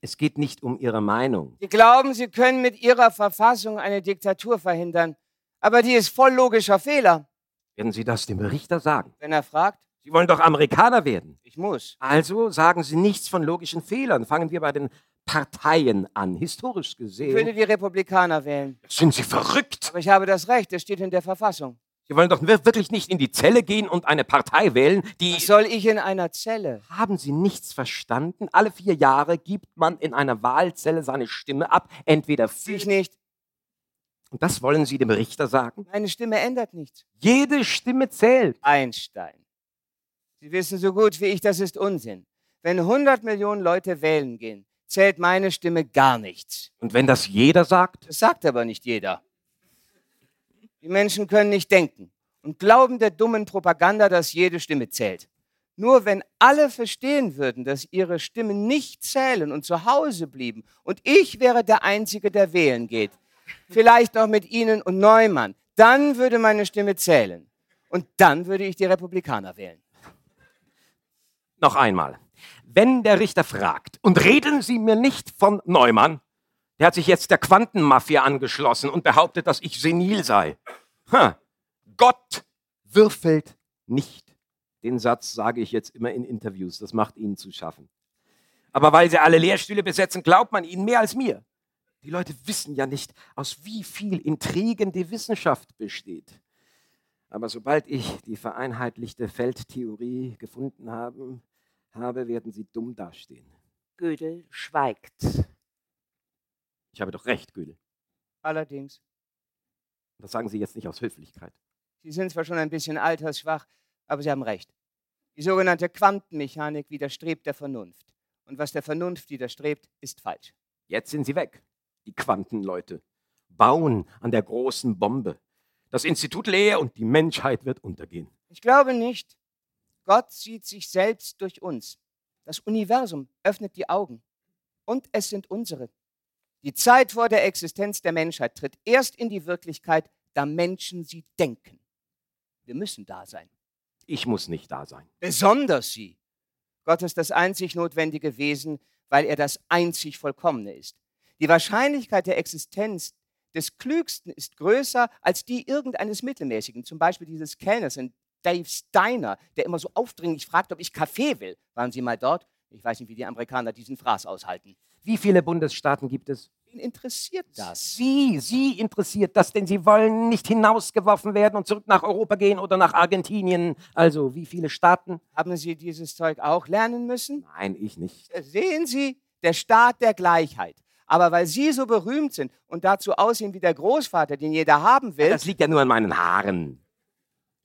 Es geht nicht um Ihre Meinung. Sie glauben, Sie können mit Ihrer Verfassung eine Diktatur verhindern. Aber die ist voll logischer Fehler. Werden Sie das dem Richter sagen? Wenn er fragt, Sie wollen doch Amerikaner werden. ich muss. Also sagen Sie nichts von logischen Fehlern. Fangen wir bei den Parteien an. Historisch Ich würde gesehen. die Republikaner wählen. Sind Sie verrückt? Aber ich habe das Recht, das steht in der Verfassung. Sie wollen doch wir- wirklich nicht in die Zelle gehen und eine Partei wählen, die. Was soll ich in einer Zelle? Haben Sie nichts verstanden? Alle vier Jahre gibt man in einer Wahlzelle seine Stimme ab, entweder für. Ich nicht. Und das wollen Sie dem Richter sagen? Meine Stimme ändert nichts. Jede Stimme zählt. Einstein. Sie wissen so gut wie ich, das ist Unsinn. Wenn 100 Millionen Leute wählen gehen, zählt meine Stimme gar nichts. Und wenn das jeder sagt? Das sagt aber nicht jeder. Die Menschen können nicht denken und glauben der dummen Propaganda, dass jede Stimme zählt. Nur wenn alle verstehen würden, dass ihre Stimmen nicht zählen und zu Hause blieben und ich wäre der Einzige, der wählen geht, vielleicht noch mit Ihnen und Neumann, dann würde meine Stimme zählen. Und dann würde ich die Republikaner wählen. Noch einmal. Wenn der Richter fragt, und reden Sie mir nicht von Neumann, der hat sich jetzt der Quantenmafia angeschlossen und behauptet, dass ich senil sei. Ha. Gott würfelt nicht. Den Satz sage ich jetzt immer in Interviews, das macht Ihnen zu schaffen. Aber weil Sie alle Lehrstühle besetzen, glaubt man Ihnen mehr als mir. Die Leute wissen ja nicht, aus wie viel Intrigen die Wissenschaft besteht. Aber sobald ich die vereinheitlichte Feldtheorie gefunden habe, habe, werden sie dumm dastehen. Gödel schweigt. Ich habe doch recht, Gödel. Allerdings, Das sagen Sie jetzt nicht aus Höflichkeit. Sie sind zwar schon ein bisschen altersschwach, aber Sie haben recht. Die sogenannte Quantenmechanik widerstrebt der Vernunft. Und was der Vernunft widerstrebt, ist falsch. Jetzt sind sie weg, die Quantenleute. Bauen an der großen Bombe. Das Institut leer und die Menschheit wird untergehen. Ich glaube nicht. Gott sieht sich selbst durch uns. Das Universum öffnet die Augen. Und es sind unsere. Die Zeit vor der Existenz der Menschheit tritt erst in die Wirklichkeit, da Menschen sie denken. Wir müssen da sein. Ich muss nicht da sein. Besonders sie. Gott ist das einzig notwendige Wesen, weil er das einzig Vollkommene ist. Die Wahrscheinlichkeit der Existenz des Klügsten ist größer als die irgendeines Mittelmäßigen, zum Beispiel dieses Kellners in Dave Steiner, der immer so aufdringlich fragt, ob ich Kaffee will. Waren Sie mal dort? Ich weiß nicht, wie die Amerikaner diesen Fraß aushalten. Wie viele Bundesstaaten gibt es? Wen interessiert das? Sie, Sie interessiert das, denn Sie wollen nicht hinausgeworfen werden und zurück nach Europa gehen oder nach Argentinien. Also, wie viele Staaten? Haben Sie dieses Zeug auch lernen müssen? Nein, ich nicht. Sehen Sie, der Staat der Gleichheit. Aber weil Sie so berühmt sind und dazu aussehen wie der Großvater, den jeder haben will, Das liegt ja nur an meinen Haaren.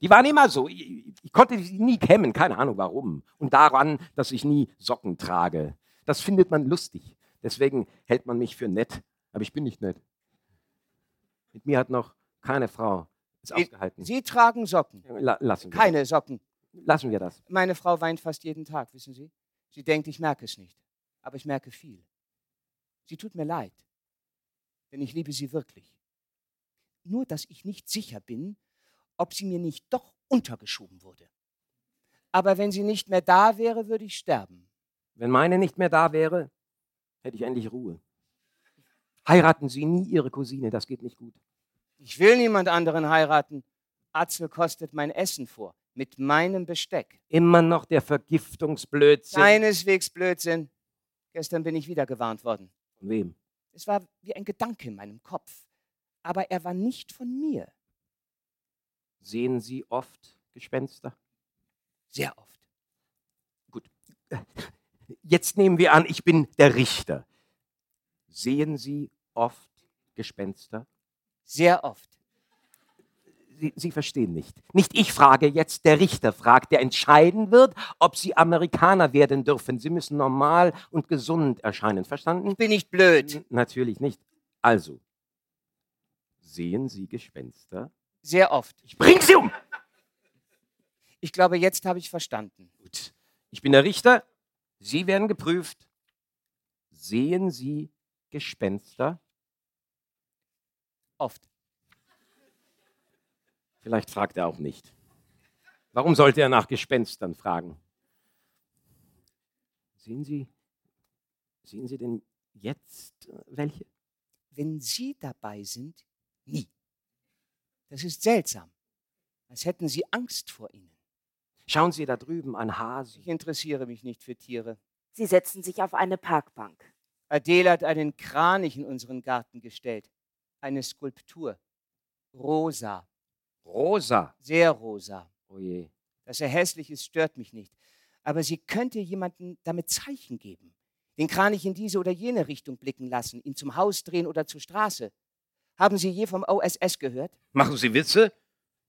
Die waren immer so. Ich, ich konnte sie nie kämmen, keine Ahnung warum. Und daran, dass ich nie Socken trage. Das findet man lustig. Deswegen hält man mich für nett. Aber ich bin nicht nett. Mit mir hat noch keine Frau es ausgehalten. Sie tragen Socken. La lassen, wir. Keine Socken. lassen wir das. Meine Frau weint fast jeden Tag, wissen Sie? Sie denkt, ich merke es nicht. Aber ich merke viel. Sie tut mir leid. Denn ich liebe sie wirklich. Nur, dass ich nicht sicher bin, ob sie mir nicht doch untergeschoben wurde. Aber wenn sie nicht mehr da wäre, würde ich sterben. Wenn meine nicht mehr da wäre, hätte ich endlich Ruhe. Heiraten Sie nie Ihre Cousine, das geht nicht gut. Ich will niemand anderen heiraten. Atzel kostet mein Essen vor. Mit meinem Besteck. Immer noch der Vergiftungsblödsinn. Keineswegs Blödsinn. Gestern bin ich wieder gewarnt worden. Von wem? Es war wie ein Gedanke in meinem Kopf. Aber er war nicht von mir. Sehen Sie oft Gespenster? Sehr oft. Gut. Jetzt nehmen wir an, ich bin der Richter. Sehen Sie oft Gespenster? Sehr oft. Sie, Sie verstehen nicht. Nicht ich frage jetzt, der Richter fragt, der entscheiden wird, ob Sie Amerikaner werden dürfen. Sie müssen normal und gesund erscheinen. Verstanden? Ich bin nicht blöd. N- Natürlich nicht. Also, sehen Sie Gespenster? Sehr oft. Ich bring Sie um! Ich glaube, jetzt habe ich verstanden. Gut. Ich bin der Richter. Sie werden geprüft. Sehen Sie Gespenster? Oft. Vielleicht fragt er auch nicht. Warum sollte er nach Gespenstern fragen? Sehen Sie, sehen Sie denn jetzt äh, welche? Wenn Sie dabei sind, nie. Das ist seltsam. Als hätten Sie Angst vor ihnen. Schauen Sie da drüben, ein Hase. Ich interessiere mich nicht für Tiere. Sie setzen sich auf eine Parkbank. Adele hat einen Kranich in unseren Garten gestellt. Eine Skulptur. Rosa. Rosa. Sehr rosa. Oh je. Dass er hässlich ist, stört mich nicht. Aber sie könnte jemanden damit Zeichen geben. Den Kranich in diese oder jene Richtung blicken lassen, ihn zum Haus drehen oder zur Straße. Haben Sie je vom OSS gehört? Machen Sie Witze?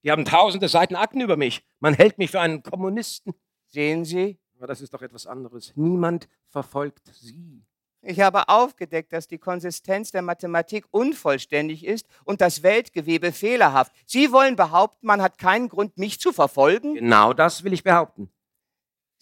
Die haben tausende Seiten Akten über mich. Man hält mich für einen Kommunisten. Sehen Sie? Aber das ist doch etwas anderes. Niemand verfolgt Sie. Ich habe aufgedeckt, dass die Konsistenz der Mathematik unvollständig ist und das Weltgewebe fehlerhaft. Sie wollen behaupten, man hat keinen Grund, mich zu verfolgen? Genau das will ich behaupten.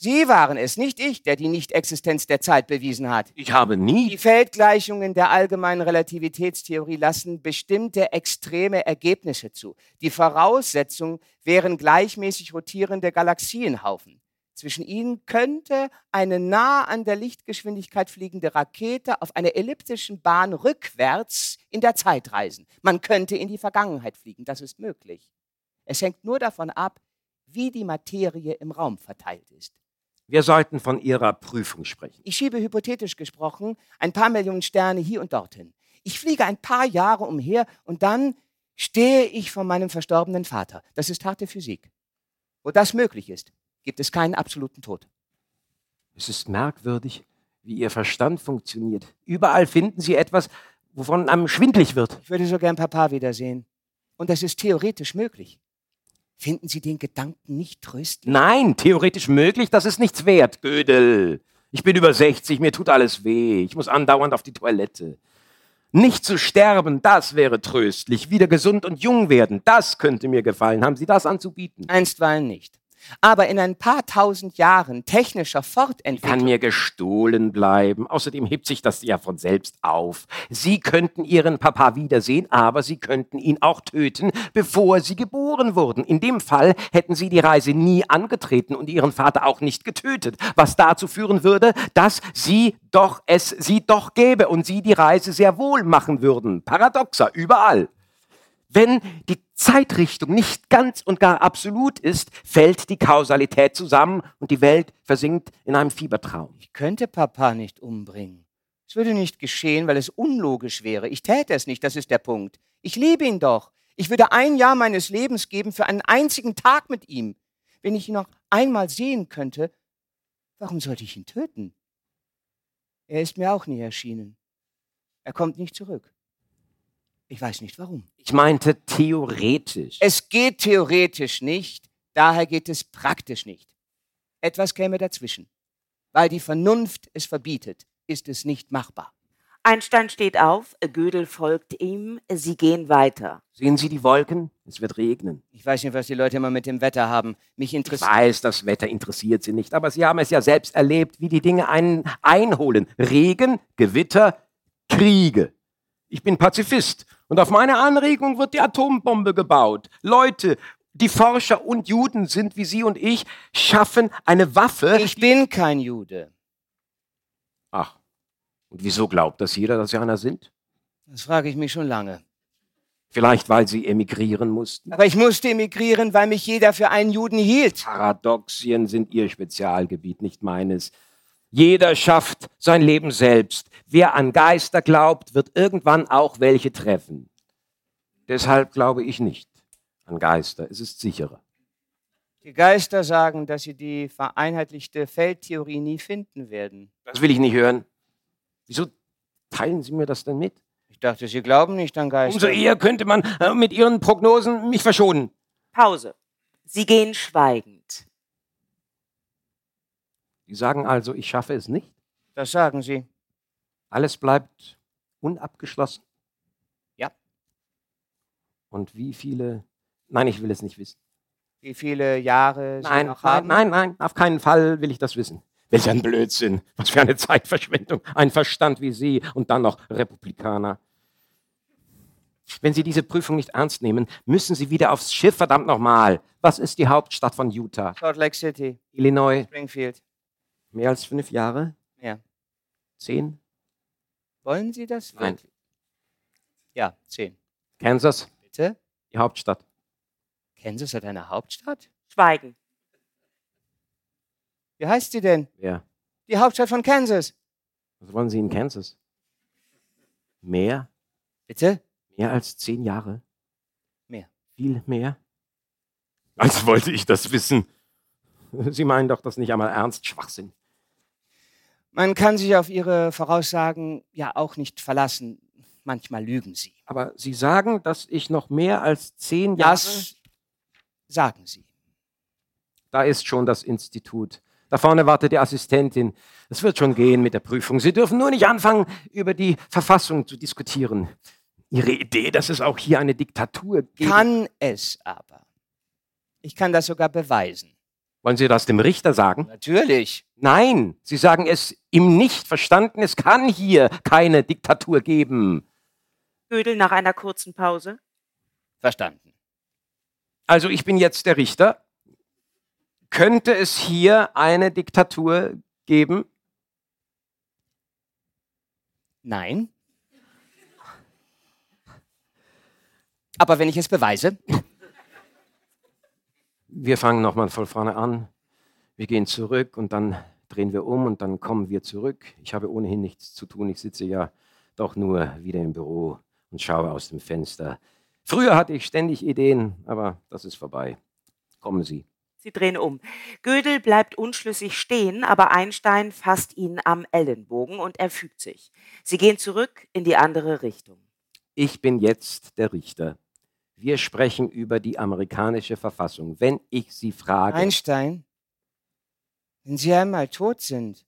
Sie waren es, nicht ich, der die Nichtexistenz der Zeit bewiesen hat. Ich habe nie. Die Feldgleichungen der allgemeinen Relativitätstheorie lassen bestimmte extreme Ergebnisse zu. Die Voraussetzung wären gleichmäßig rotierende Galaxienhaufen. Zwischen ihnen könnte eine nah an der Lichtgeschwindigkeit fliegende Rakete auf einer elliptischen Bahn rückwärts in der Zeit reisen. Man könnte in die Vergangenheit fliegen, das ist möglich. Es hängt nur davon ab, wie die Materie im Raum verteilt ist. Wir sollten von Ihrer Prüfung sprechen. Ich schiebe hypothetisch gesprochen ein paar Millionen Sterne hier und dorthin. Ich fliege ein paar Jahre umher und dann stehe ich vor meinem verstorbenen Vater. Das ist harte Physik. Wo das möglich ist, gibt es keinen absoluten Tod. Es ist merkwürdig, wie Ihr Verstand funktioniert. Überall finden Sie etwas, wovon einem schwindlig wird. Ich würde so gern Papa wiedersehen. Und das ist theoretisch möglich. Finden Sie den Gedanken nicht tröstlich? Nein, theoretisch möglich, das ist nichts wert, Gödel. Ich bin über 60, mir tut alles weh. Ich muss andauernd auf die Toilette. Nicht zu sterben, das wäre tröstlich. Wieder gesund und jung werden, das könnte mir gefallen. Haben Sie das anzubieten? Einstweilen nicht. Aber in ein paar tausend Jahren technischer Fortentwicklung. Kann mir gestohlen bleiben. Außerdem hebt sich das ja von selbst auf. Sie könnten Ihren Papa wiedersehen, aber Sie könnten ihn auch töten, bevor Sie geboren wurden. In dem Fall hätten Sie die Reise nie angetreten und Ihren Vater auch nicht getötet, was dazu führen würde, dass Sie doch es Sie doch gäbe und Sie die Reise sehr wohl machen würden. Paradoxer, überall. Wenn die Zeitrichtung nicht ganz und gar absolut ist, fällt die Kausalität zusammen und die Welt versinkt in einem Fiebertraum. Ich könnte Papa nicht umbringen. Es würde nicht geschehen, weil es unlogisch wäre. Ich täte es nicht, das ist der Punkt. Ich liebe ihn doch. Ich würde ein Jahr meines Lebens geben für einen einzigen Tag mit ihm. Wenn ich ihn noch einmal sehen könnte, warum sollte ich ihn töten? Er ist mir auch nie erschienen. Er kommt nicht zurück. Ich weiß nicht warum. Ich meinte theoretisch. Es geht theoretisch nicht, daher geht es praktisch nicht. Etwas käme dazwischen. Weil die Vernunft es verbietet, ist es nicht machbar. Einstein steht auf, Gödel folgt ihm, sie gehen weiter. Sehen Sie die Wolken? Es wird regnen. Ich weiß nicht, was die Leute immer mit dem Wetter haben. Mich Ich interessiert. weiß, das Wetter interessiert Sie nicht, aber Sie haben es ja selbst erlebt, wie die Dinge einen einholen. Regen, Gewitter, Kriege. Ich bin Pazifist und auf meine Anregung wird die Atombombe gebaut. Leute, die Forscher und Juden sind wie Sie und ich, schaffen eine Waffe. Ich bin kein Jude. Ach, und wieso glaubt das jeder, dass Sie einer sind? Das frage ich mich schon lange. Vielleicht, weil Sie emigrieren mussten? Aber ich musste emigrieren, weil mich jeder für einen Juden hielt. Paradoxien sind Ihr Spezialgebiet, nicht meines. Jeder schafft sein Leben selbst. Wer an Geister glaubt, wird irgendwann auch welche treffen. Deshalb glaube ich nicht an Geister. Es ist sicherer. Die Geister sagen, dass sie die vereinheitlichte Feldtheorie nie finden werden. Das will ich nicht hören. Wieso teilen Sie mir das denn mit? Ich dachte, Sie glauben nicht an Geister. Umso eher könnte man äh, mit Ihren Prognosen mich verschonen. Pause. Sie gehen schweigend. Sie sagen also, ich schaffe es nicht? Das sagen Sie. Alles bleibt unabgeschlossen? Ja. Und wie viele? Nein, ich will es nicht wissen. Wie viele Jahre Sie Nein, noch nein, haben? nein, nein, auf keinen Fall will ich das wissen. Welch ein Blödsinn. Was für eine Zeitverschwendung. Ein Verstand wie Sie und dann noch Republikaner. Wenn Sie diese Prüfung nicht ernst nehmen, müssen Sie wieder aufs Schiff, verdammt nochmal. Was ist die Hauptstadt von Utah? Salt Lake City, Illinois. Springfield. Mehr als fünf Jahre? Ja. Zehn? Wollen Sie das? Nein. wirklich? Ja, zehn. Kansas? Bitte? Die Hauptstadt. Kansas hat eine Hauptstadt? Schweigen. Wie heißt sie denn? Wer? Die Hauptstadt von Kansas. Was wollen Sie in Kansas? Mehr? Bitte? Mehr als zehn Jahre? Mehr. Viel mehr? Als wollte ich das wissen. Sie meinen doch das nicht einmal ernst, Schwachsinn. Man kann sich auf Ihre Voraussagen ja auch nicht verlassen. Manchmal lügen Sie. Aber Sie sagen, dass ich noch mehr als zehn Jahre... Das sagen Sie. Da ist schon das Institut. Da vorne wartet die Assistentin. Es wird schon gehen mit der Prüfung. Sie dürfen nur nicht anfangen, über die Verfassung zu diskutieren. Ihre Idee, dass es auch hier eine Diktatur gibt. Kann es aber. Ich kann das sogar beweisen. Wollen Sie das dem Richter sagen? Natürlich. Nein, Sie sagen es ihm nicht verstanden. Es kann hier keine Diktatur geben. Gödel nach einer kurzen Pause. Verstanden. Also ich bin jetzt der Richter. Könnte es hier eine Diktatur geben? Nein. Aber wenn ich es beweise, Wir fangen nochmal von vorne an. Wir gehen zurück und dann drehen wir um und dann kommen wir zurück. Ich habe ohnehin nichts zu tun. Ich sitze ja doch nur wieder im Büro und schaue aus dem Fenster. Früher hatte ich ständig Ideen, aber das ist vorbei. Kommen Sie. Sie drehen um. Gödel bleibt unschlüssig stehen, aber Einstein fasst ihn am Ellenbogen und er fügt sich. Sie gehen zurück in die andere Richtung. Ich bin jetzt der Richter. Wir sprechen über die amerikanische Verfassung. Wenn ich Sie frage, Einstein, wenn Sie einmal tot sind,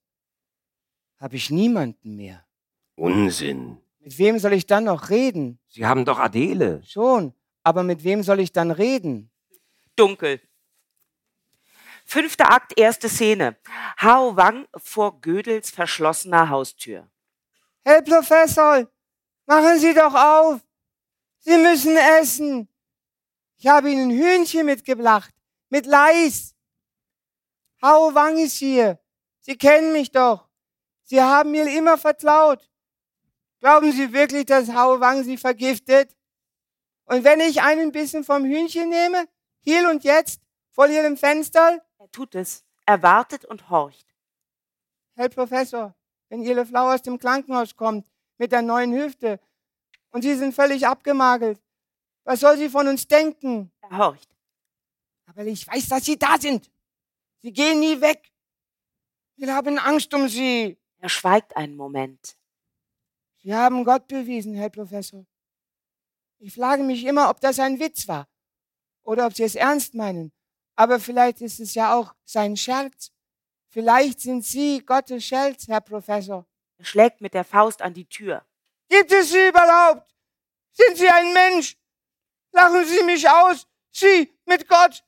habe ich niemanden mehr. Unsinn. Mit wem soll ich dann noch reden? Sie haben doch Adele. Schon, aber mit wem soll ich dann reden? Dunkel. Fünfter Akt, erste Szene. Hao Wang vor Gödels verschlossener Haustür. Herr Professor, machen Sie doch auf. Sie müssen essen. Ich habe Ihnen Hühnchen mitgebracht. Mit Leis. Hao Wang ist hier. Sie kennen mich doch. Sie haben mir immer vertraut. Glauben Sie wirklich, dass Hao Wang Sie vergiftet? Und wenn ich einen Bissen vom Hühnchen nehme, hier und jetzt, vor Ihrem Fenster, Er tut es. Er wartet und horcht. Herr Professor, wenn Ihre Frau aus dem Krankenhaus kommt mit der neuen Hüfte und Sie sind völlig abgemagelt, was soll sie von uns denken? Er horcht. Aber ich weiß, dass Sie da sind. Sie gehen nie weg. Wir haben Angst um Sie. Er schweigt einen Moment. Sie haben Gott bewiesen, Herr Professor. Ich frage mich immer, ob das ein Witz war oder ob Sie es ernst meinen. Aber vielleicht ist es ja auch sein Scherz. Vielleicht sind Sie Gottes Scherz, Herr Professor. Er schlägt mit der Faust an die Tür. Gibt es Sie überhaupt? Sind Sie ein Mensch? Lachen Sie mich aus. Sie mit Gott.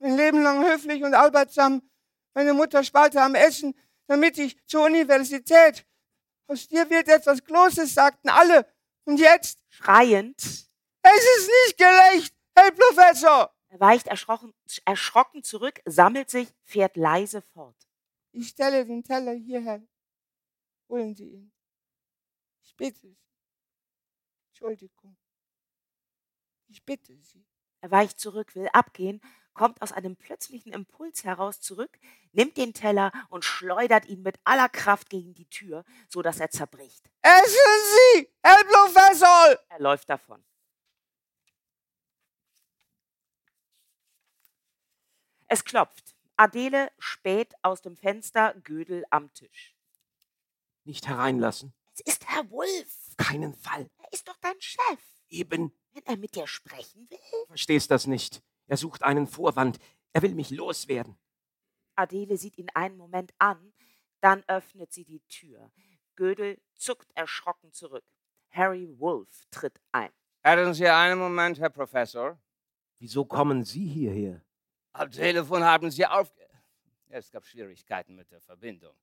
Mein Leben lang höflich und arbeitsam. Meine Mutter sparte am Essen, damit ich zur Universität. Aus dir wird etwas Großes, sagten alle. Und jetzt? Schreiend. Es ist nicht gerecht, Herr Professor. Er weicht erschrocken, erschrocken zurück, sammelt sich, fährt leise fort. Ich stelle den Teller hierher. Holen Sie ihn. Ich bitte Sie. Entschuldigung. Ich bitte Sie. Er weicht zurück, will abgehen, kommt aus einem plötzlichen Impuls heraus zurück, nimmt den Teller und schleudert ihn mit aller Kraft gegen die Tür, so dass er zerbricht. Essen Sie, Herr Professor! Er läuft davon. Es klopft. Adele späht aus dem Fenster, Gödel am Tisch. Nicht hereinlassen. Es ist Herr Wulff. Auf keinen Fall. Er ist doch dein Chef. Eben. Wenn er mit dir sprechen will. Verstehst das nicht. Er sucht einen Vorwand. Er will mich loswerden. Adele sieht ihn einen Moment an, dann öffnet sie die Tür. Gödel zuckt erschrocken zurück. Harry Wolf tritt ein. Hätten Sie einen Moment, Herr Professor? Wieso kommen Sie hierher? Am Telefon haben Sie auf... Es gab Schwierigkeiten mit der Verbindung.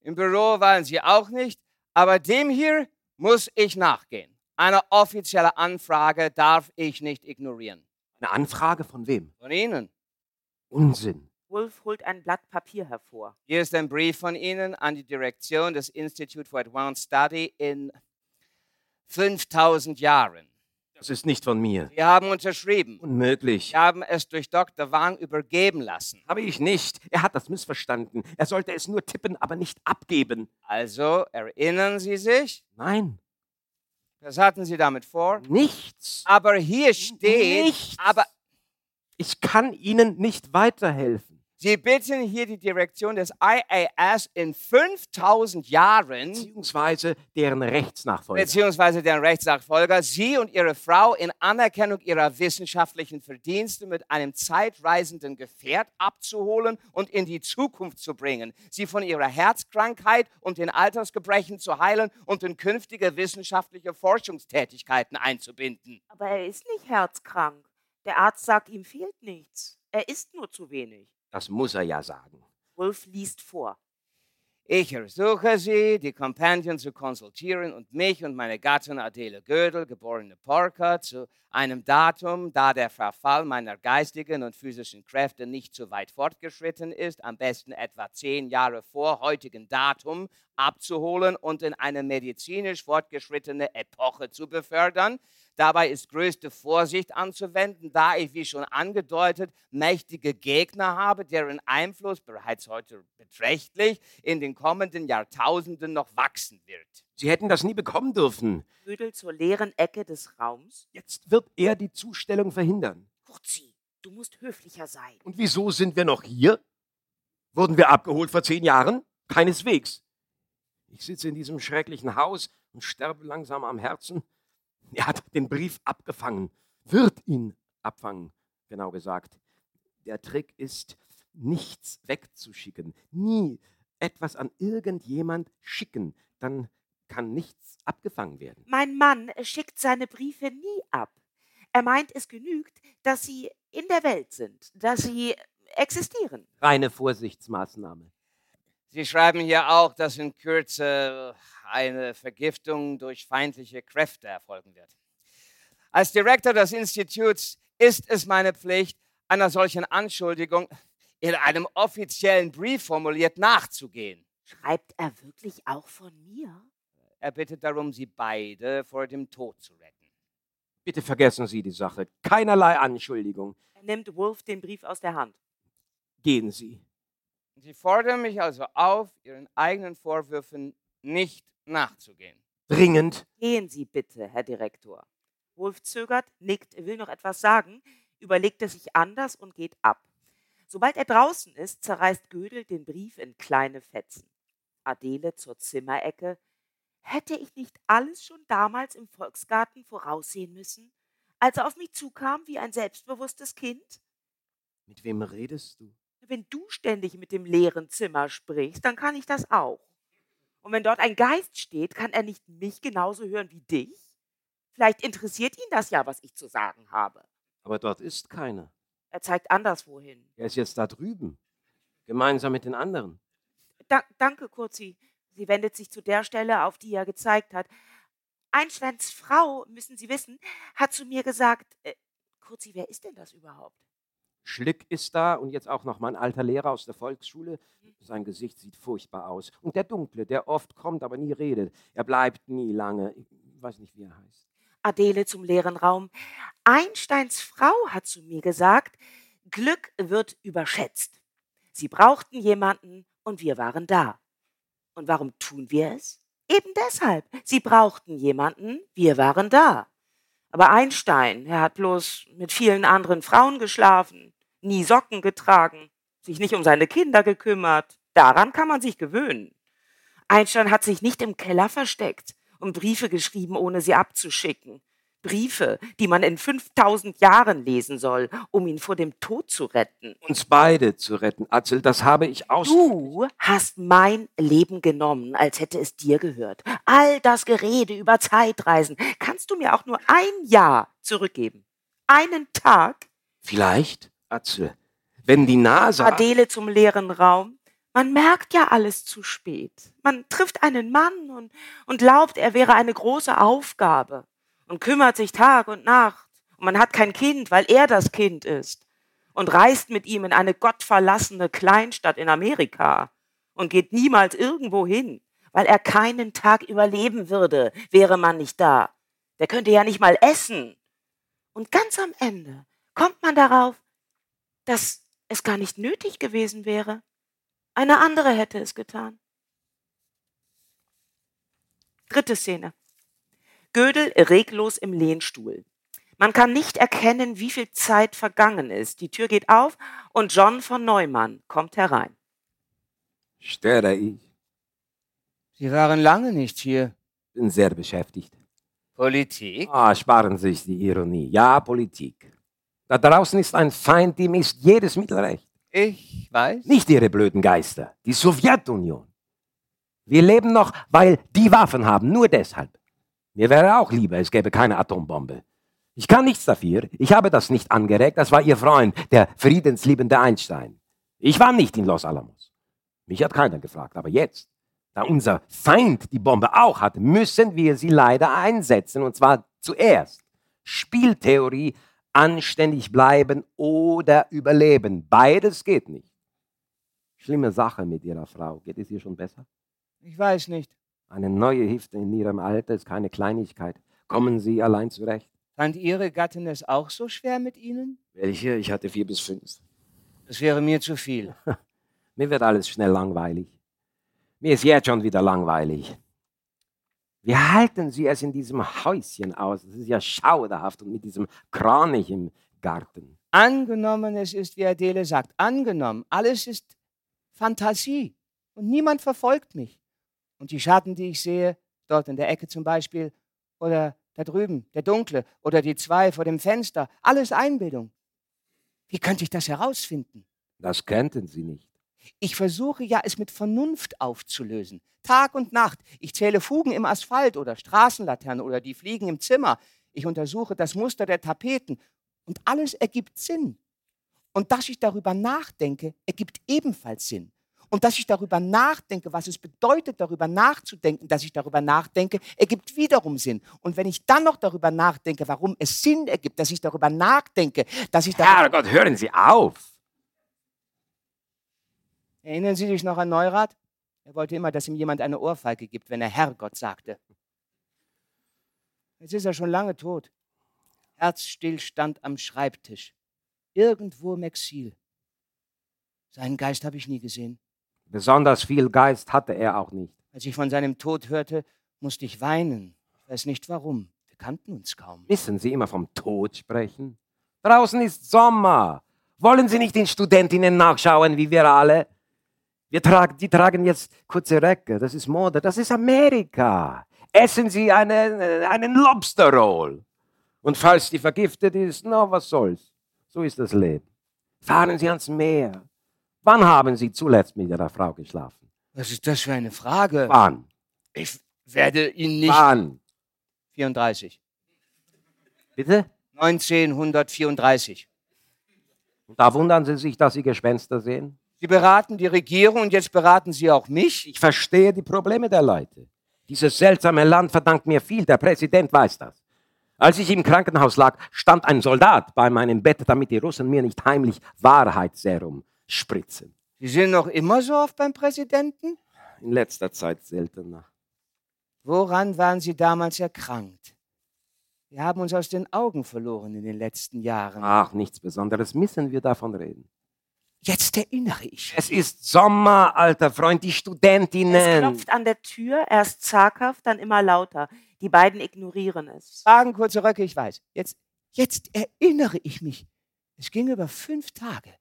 Im Büro waren Sie auch nicht, aber dem hier muss ich nachgehen. Eine offizielle Anfrage darf ich nicht ignorieren. Eine Anfrage von wem? Von Ihnen. Unsinn. Wolf holt ein Blatt Papier hervor. Hier ist ein Brief von Ihnen an die Direktion des Institute for Advanced Study in 5000 Jahren. Das ist nicht von mir. Sie haben unterschrieben. Unmöglich. Sie haben es durch Dr. Wang übergeben lassen. Habe ich nicht. Er hat das missverstanden. Er sollte es nur tippen, aber nicht abgeben. Also, erinnern Sie sich? Nein. Was hatten Sie damit vor? Nichts. Aber hier steht, Nichts. aber Ich kann Ihnen nicht weiterhelfen. Sie bitten hier die Direktion des IAS in 5000 Jahren, Beziehungsweise deren Rechtsnachfolger. beziehungsweise deren Rechtsnachfolger, Sie und Ihre Frau in Anerkennung ihrer wissenschaftlichen Verdienste mit einem zeitreisenden Gefährt abzuholen und in die Zukunft zu bringen, Sie von ihrer Herzkrankheit und den Altersgebrechen zu heilen und in künftige wissenschaftliche Forschungstätigkeiten einzubinden. Aber er ist nicht herzkrank. Der Arzt sagt, ihm fehlt nichts. Er isst nur zu wenig. Das muss er ja sagen. Wolf liest vor. Ich ersuche Sie, die Companion zu konsultieren und mich und meine Gattin Adele Gödel, geborene Porker, zu einem Datum, da der Verfall meiner geistigen und physischen Kräfte nicht so weit fortgeschritten ist, am besten etwa zehn Jahre vor heutigen Datum, abzuholen und in eine medizinisch fortgeschrittene Epoche zu befördern. Dabei ist größte Vorsicht anzuwenden, da ich, wie schon angedeutet, mächtige Gegner habe, deren Einfluss bereits heute beträchtlich in den kommenden Jahrtausenden noch wachsen wird. Sie hätten das nie bekommen dürfen. Gödel zur leeren Ecke des Raums. Jetzt wird er die Zustellung verhindern. Kurzi, du musst höflicher sein. Und wieso sind wir noch hier? Wurden wir abgeholt vor zehn Jahren? Keineswegs. Ich sitze in diesem schrecklichen Haus und sterbe langsam am Herzen. Er hat den Brief abgefangen, wird ihn abfangen, genau gesagt. Der Trick ist, nichts wegzuschicken, nie etwas an irgendjemand schicken, dann kann nichts abgefangen werden. Mein Mann schickt seine Briefe nie ab. Er meint, es genügt, dass sie in der Welt sind, dass sie existieren. Reine Vorsichtsmaßnahme. Sie schreiben hier auch, dass in Kürze eine Vergiftung durch feindliche Kräfte erfolgen wird. Als Direktor des Instituts ist es meine Pflicht, einer solchen Anschuldigung in einem offiziellen Brief formuliert nachzugehen. Schreibt er wirklich auch von mir? Er bittet darum, Sie beide vor dem Tod zu retten. Bitte vergessen Sie die Sache. Keinerlei Anschuldigung. Er nimmt Wolf den Brief aus der Hand. Gehen Sie. Sie fordern mich also auf, Ihren eigenen Vorwürfen nicht nachzugehen. Dringend. Gehen Sie bitte, Herr Direktor. Wolf zögert, nickt, will noch etwas sagen, überlegt es sich anders und geht ab. Sobald er draußen ist, zerreißt Gödel den Brief in kleine Fetzen. Adele zur Zimmerecke. Hätte ich nicht alles schon damals im Volksgarten voraussehen müssen, als er auf mich zukam wie ein selbstbewusstes Kind? Mit wem redest du? Wenn du ständig mit dem leeren Zimmer sprichst, dann kann ich das auch. Und wenn dort ein Geist steht, kann er nicht mich genauso hören wie dich? Vielleicht interessiert ihn das ja, was ich zu sagen habe. Aber dort ist keiner. Er zeigt anderswohin. Er ist jetzt da drüben. Gemeinsam mit den anderen. Da, danke, Kurzi. Sie wendet sich zu der Stelle, auf die er gezeigt hat. Einsteins Frau, müssen Sie wissen, hat zu mir gesagt, äh, Kurzi, wer ist denn das überhaupt? Schlick ist da und jetzt auch noch mein alter Lehrer aus der Volksschule. Sein Gesicht sieht furchtbar aus. Und der Dunkle, der oft kommt, aber nie redet. Er bleibt nie lange. Ich weiß nicht, wie er heißt. Adele zum leeren Raum. Einsteins Frau hat zu mir gesagt, Glück wird überschätzt. Sie brauchten jemanden und wir waren da. Und warum tun wir es? Eben deshalb. Sie brauchten jemanden, wir waren da. Aber Einstein, er hat bloß mit vielen anderen Frauen geschlafen, nie Socken getragen, sich nicht um seine Kinder gekümmert. Daran kann man sich gewöhnen. Einstein hat sich nicht im Keller versteckt und Briefe geschrieben, ohne sie abzuschicken. Briefe, die man in 5000 Jahren lesen soll, um ihn vor dem Tod zu retten. Uns beide zu retten, Atzel, das habe ich aus. Du hast mein Leben genommen, als hätte es dir gehört. All das Gerede über Zeitreisen kannst du mir auch nur ein Jahr zurückgeben. Einen Tag? Vielleicht, Atzel, wenn die NASA. Adele zum leeren Raum. Man merkt ja alles zu spät. Man trifft einen Mann und, und glaubt, er wäre eine große Aufgabe. und kümmert sich Tag und Nacht. Und man hat kein Kind, weil er das Kind ist. Und reist mit ihm in eine gottverlassene Kleinstadt in Amerika und geht niemals irgendwo hin, weil er keinen Tag überleben würde, wäre man nicht da. Der könnte ja nicht mal essen. Und ganz am Ende kommt man darauf, dass es gar nicht nötig gewesen wäre. Eine andere hätte es getan. Dritte Szene. Gödel reglos im Lehnstuhl. Man kann nicht erkennen, wie viel Zeit vergangen ist. Die Tür geht auf und John von Neumann kommt herein. Störe ich? Sie waren lange nicht hier. Bin sehr beschäftigt. Politik? Ah, sparen Sie sich die Ironie. Ja, Politik. Da draußen ist ein Feind, dem ist jedes Mittel recht. Ich weiß. Nicht Ihre blöden Geister. Die Sowjetunion. Wir leben noch, weil die Waffen haben, nur deshalb. Mir wäre auch lieber, es gäbe keine Atombombe. Ich kann nichts dafür. Ich habe das nicht angeregt. Das war Ihr Freund, der friedensliebende Einstein. Ich war nicht in Los Alamos. Mich hat keiner gefragt. Aber jetzt, da unser Feind die Bombe auch hat, müssen wir sie leider einsetzen. Und zwar zuerst. Spieltheorie, anständig bleiben oder überleben. Beides geht nicht. Schlimme Sache mit Ihrer Frau. Geht es ihr schon besser? Ich weiß nicht. Eine neue Hüfte in Ihrem Alter ist keine Kleinigkeit. Kommen Sie allein zurecht? Fand Ihre Gattin es auch so schwer mit Ihnen? Welche? Ich hatte vier bis fünf. Das wäre mir zu viel. Mir wird alles schnell langweilig. Mir ist jetzt schon wieder langweilig. Wie halten Sie es in diesem Häuschen aus? Das ist ja schauderhaft und mit diesem Kranich im Garten. Angenommen, es ist, wie Adele sagt, angenommen, alles ist Fantasie und niemand verfolgt mich. Und die Schatten, die ich sehe, dort in der Ecke zum Beispiel, oder da drüben, der dunkle, oder die zwei vor dem Fenster, alles Einbildung. Wie könnte ich das herausfinden? Das könnten Sie nicht. Ich versuche ja, es mit Vernunft aufzulösen. Tag und Nacht. Ich zähle Fugen im Asphalt oder Straßenlaternen oder die Fliegen im Zimmer. Ich untersuche das Muster der Tapeten. Und alles ergibt Sinn. Und dass ich darüber nachdenke, ergibt ebenfalls Sinn. Und dass ich darüber nachdenke, was es bedeutet, darüber nachzudenken, dass ich darüber nachdenke, ergibt wiederum Sinn. Und wenn ich dann noch darüber nachdenke, warum es Sinn ergibt, dass ich darüber nachdenke, dass ich darüber... Herrgott, hören Sie auf! Erinnern Sie sich noch an Neurath? Er wollte immer, dass ihm jemand eine Ohrfeige gibt, wenn er Herrgott sagte. Jetzt ist er schon lange tot. Herzstillstand am Schreibtisch. Irgendwo im Exil. Seinen Geist habe ich nie gesehen. Besonders viel Geist hatte er auch nicht. Als ich von seinem Tod hörte, musste ich weinen. Ich weiß nicht warum. Wir kannten uns kaum. Wissen Sie immer vom Tod sprechen? Draußen ist Sommer. Wollen Sie nicht den Studentinnen nachschauen, wie wir alle? Wir tragen, die tragen jetzt kurze Röcke. Das ist Mode. Das ist Amerika. Essen Sie einen, einen Lobster Roll. Und falls die vergiftet ist, na, was soll's. So ist das Leben. Fahren Sie ans Meer. Wann haben Sie zuletzt mit Ihrer Frau geschlafen? Was ist das für eine Frage? Wann? Ich werde Ihnen nicht. Wann? 34. Bitte? 1934. Und da wundern Sie sich, dass Sie Gespenster sehen? Sie beraten die Regierung und jetzt beraten Sie auch mich? Ich verstehe die Probleme der Leute. Dieses seltsame Land verdankt mir viel. Der Präsident weiß das. Als ich im Krankenhaus lag, stand ein Soldat bei meinem Bett, damit die Russen mir nicht heimlich Wahrheitsserum spritzen. Sie sind noch immer so oft beim Präsidenten? In letzter Zeit seltener. Woran waren Sie damals erkrankt? Wir haben uns aus den Augen verloren in den letzten Jahren. Ach, nichts Besonderes. Müssen wir davon reden? Jetzt erinnere ich. Es ist Sommer, alter Freund, die Es Studentinnen. klopft an der Tür, erst zaghaft, dann immer lauter. Die beiden ignorieren es. Tragen kurze Röcke, ich weiß. Jetzt, jetzt erinnere ich mich. Es ging über fünf Tage.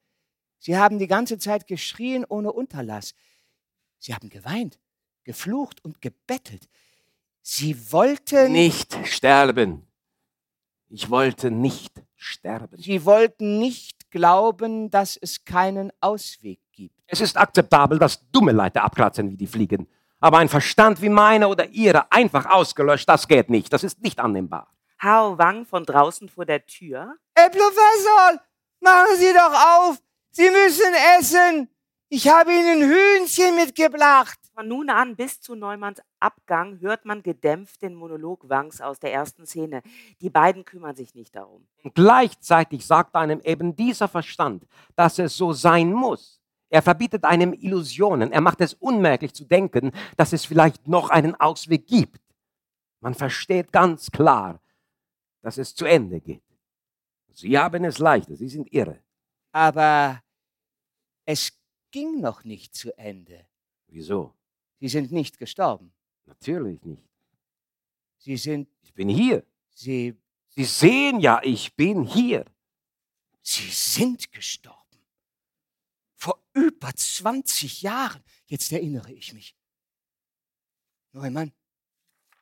Sie haben die ganze Zeit geschrien ohne Unterlass. Sie haben geweint, geflucht und gebettelt. Sie wollten. Nicht sterben. Ich wollte nicht sterben. Sie wollten nicht glauben, dass es keinen Ausweg gibt. Es ist akzeptabel, dass dumme Leute abkratzen wie die Fliegen. Aber ein Verstand wie meiner oder ihrer einfach ausgelöscht, das geht nicht. Das ist nicht annehmbar. Hao Wang von draußen vor der Tür. Herr Professor, machen Sie doch auf! Sie müssen essen! Ich habe Ihnen Hühnchen mitgebracht. Von nun an bis zu Neumanns Abgang hört man gedämpft den Monolog Wangs aus der ersten Szene. Die beiden kümmern sich nicht darum. Und gleichzeitig sagt einem eben dieser Verstand, dass es so sein muss. Er verbietet einem Illusionen. Er macht es unmöglich zu denken, dass es vielleicht noch einen Ausweg gibt. Man versteht ganz klar, dass es zu Ende geht. Sie haben es leichter, Sie sind irre. Aber es ging noch nicht zu Ende. Wieso? Sie sind nicht gestorben. Natürlich nicht. Sie sind. Ich bin hier. Sie. Sie sehen ja, ich bin hier. Sie sind gestorben. Vor über 20 Jahren. Jetzt erinnere ich mich. Neumann,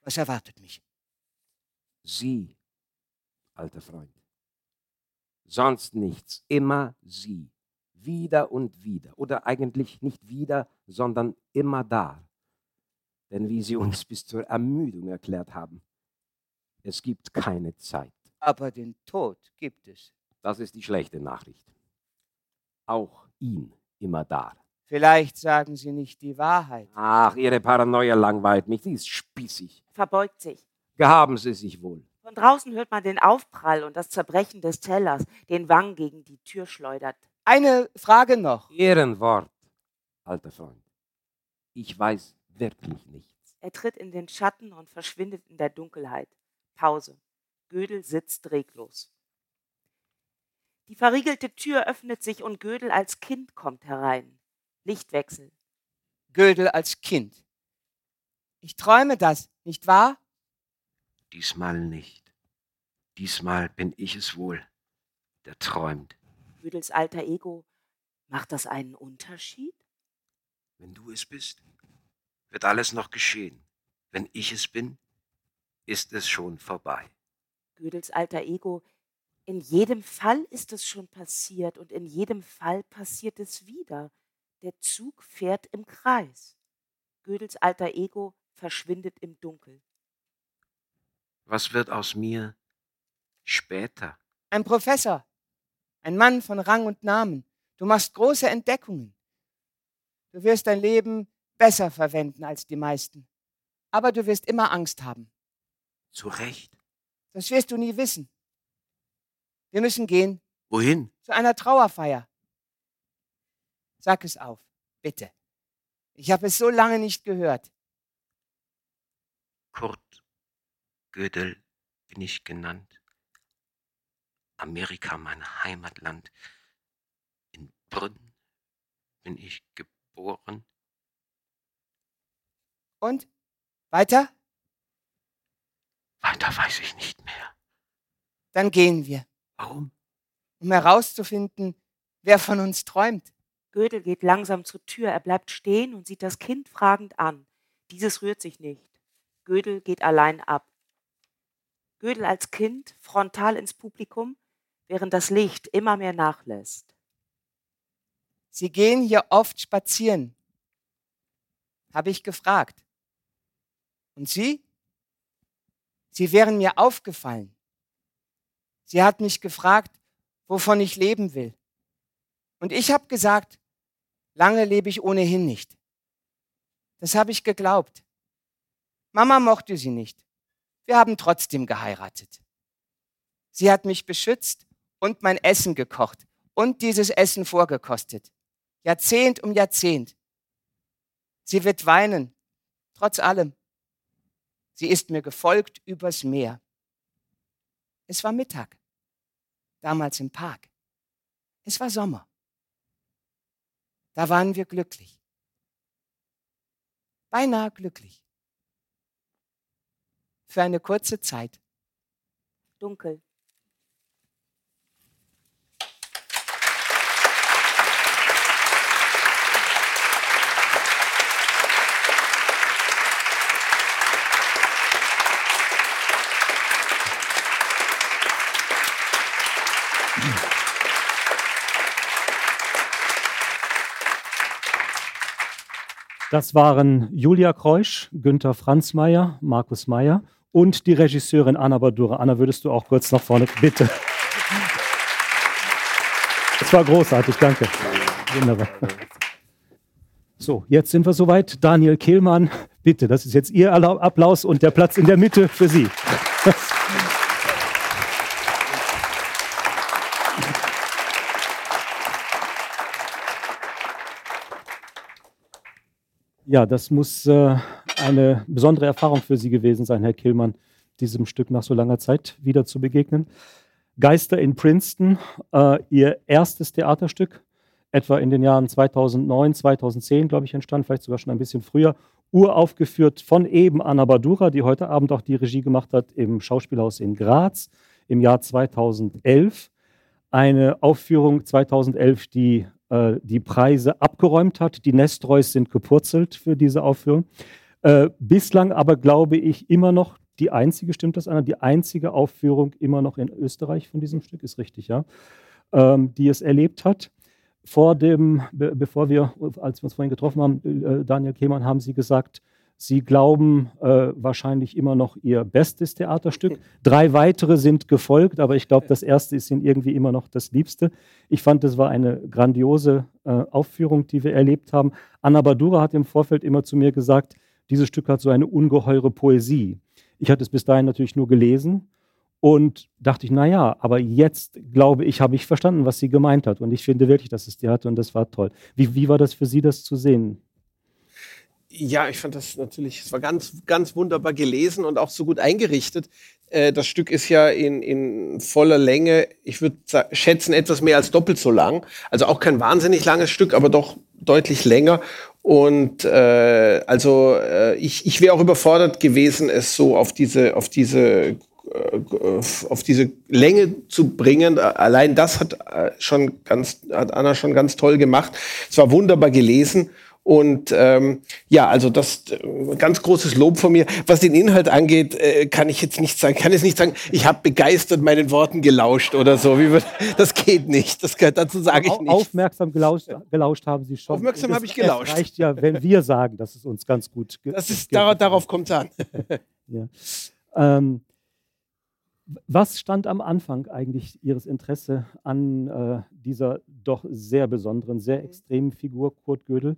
was erwartet mich? Sie, alter Freund. Sonst nichts. Immer Sie. Wieder und wieder. Oder eigentlich nicht wieder, sondern immer da. Denn wie Sie uns bis zur Ermüdung erklärt haben, es gibt keine Zeit. Aber den Tod gibt es. Das ist die schlechte Nachricht. Auch ihn immer da. Vielleicht sagen Sie nicht die Wahrheit. Ach, Ihre Paranoia langweilt mich. Sie ist spießig. Verbeugt sich. Gehaben Sie sich wohl. Von draußen hört man den Aufprall und das Zerbrechen des Tellers, den Wang gegen die Tür schleudert. Eine Frage noch. Ehrenwort, alter Freund. Ich weiß wirklich nichts. Er tritt in den Schatten und verschwindet in der Dunkelheit. Pause. Gödel sitzt reglos. Die verriegelte Tür öffnet sich und Gödel als Kind kommt herein. Lichtwechsel. Gödel als Kind. Ich träume das, nicht wahr? Diesmal nicht. Diesmal bin ich es wohl, der träumt. Gödels alter Ego. Macht das einen Unterschied? Wenn du es bist, wird alles noch geschehen. Wenn ich es bin, ist es schon vorbei. Gödels alter Ego. In jedem Fall ist es schon passiert und in jedem Fall passiert es wieder. Der Zug fährt im Kreis. Gödels alter Ego verschwindet im Dunkel. Was wird aus mir später? Ein Professor, ein Mann von Rang und Namen. Du machst große Entdeckungen. Du wirst dein Leben besser verwenden als die meisten. Aber du wirst immer Angst haben. Zu Recht. Das wirst du nie wissen. Wir müssen gehen. Wohin? Zu einer Trauerfeier. Sag es auf, bitte. Ich habe es so lange nicht gehört. Kurt Gödel bin ich genannt. Amerika mein Heimatland. In Brünn bin ich geboren. Und? Weiter? Weiter weiß ich nicht mehr. Dann gehen wir. Warum? Um herauszufinden, wer von uns träumt. Gödel geht langsam zur Tür. Er bleibt stehen und sieht das Kind fragend an. Dieses rührt sich nicht. Gödel geht allein ab. Gödel als Kind frontal ins Publikum, während das Licht immer mehr nachlässt. Sie gehen hier oft spazieren. Habe ich gefragt. Und Sie? Sie wären mir aufgefallen. Sie hat mich gefragt, wovon ich leben will. Und ich habe gesagt, lange lebe ich ohnehin nicht. Das habe ich geglaubt. Mama mochte sie nicht. Wir haben trotzdem geheiratet. Sie hat mich beschützt und mein Essen gekocht und dieses Essen vorgekostet. Jahrzehnt um Jahrzehnt. Sie wird weinen, trotz allem. Sie ist mir gefolgt übers Meer. Es war Mittag, damals im Park. Es war Sommer. Da waren wir glücklich. Beinahe glücklich. Für eine kurze Zeit. Dunkel. Das waren Julia Kreusch, Günther Franzmeier, Markus Meyer und die Regisseurin Anna Badura. Anna, würdest du auch kurz nach vorne, bitte. Es war großartig, danke. Wunderbar. So, jetzt sind wir soweit. Daniel Kehlmann, bitte, das ist jetzt Ihr Applaus und der Platz in der Mitte für Sie. Ja, das muss äh, eine besondere Erfahrung für Sie gewesen sein, Herr Killmann, diesem Stück nach so langer Zeit wieder zu begegnen. Geister in Princeton, äh, Ihr erstes Theaterstück, etwa in den Jahren 2009, 2010, glaube ich, entstand, vielleicht sogar schon ein bisschen früher, uraufgeführt von eben Anna Badura, die heute Abend auch die Regie gemacht hat im Schauspielhaus in Graz im Jahr 2011. Eine Aufführung 2011, die äh, die Preise abgeräumt hat. Die Nestreus sind gepurzelt für diese Aufführung. Äh, bislang aber glaube ich immer noch die einzige, stimmt das, Anna, die einzige Aufführung immer noch in Österreich von diesem Stück, ist richtig, ja, ähm, die es erlebt hat. Vor dem, be bevor wir, als wir uns vorhin getroffen haben, äh, Daniel Kehmann, haben Sie gesagt, Sie glauben äh, wahrscheinlich immer noch Ihr bestes Theaterstück. Drei weitere sind gefolgt, aber ich glaube, das erste ist Ihnen irgendwie immer noch das Liebste. Ich fand, das war eine grandiose äh, Aufführung, die wir erlebt haben. Anna Badura hat im Vorfeld immer zu mir gesagt, dieses Stück hat so eine ungeheure Poesie. Ich hatte es bis dahin natürlich nur gelesen und dachte ich, naja, aber jetzt glaube ich, habe ich verstanden, was sie gemeint hat. Und ich finde wirklich, dass es die hatte und das war toll. Wie, wie war das für Sie, das zu sehen? Ja, ich fand das natürlich, es war ganz, ganz wunderbar gelesen und auch so gut eingerichtet. Äh, das Stück ist ja in, in voller Länge, ich würde schätzen, etwas mehr als doppelt so lang. Also auch kein wahnsinnig langes Stück, aber doch deutlich länger. Und äh, also äh, ich, ich wäre auch überfordert gewesen, es so auf diese, auf diese äh, auf diese Länge zu bringen. Allein das hat äh, schon ganz, hat Anna schon ganz toll gemacht. Es war wunderbar gelesen und ähm, ja, also das äh, ganz großes Lob von mir. Was den Inhalt angeht, äh, kann ich jetzt nicht sagen. Kann jetzt nicht sagen, ich habe begeistert meinen Worten gelauscht oder so. Wie das geht nicht. Das dazu sage ich nicht. Aufmerksam gelauscht, gelauscht haben Sie schon. Aufmerksam habe ich gelauscht. Es reicht ja, wenn wir sagen, dass es uns ganz gut geht. Das ist darauf, darauf kommt es an. ja. ähm, was stand am Anfang eigentlich Ihres Interesse an äh, dieser doch sehr besonderen, sehr extremen Figur Kurt Gödel?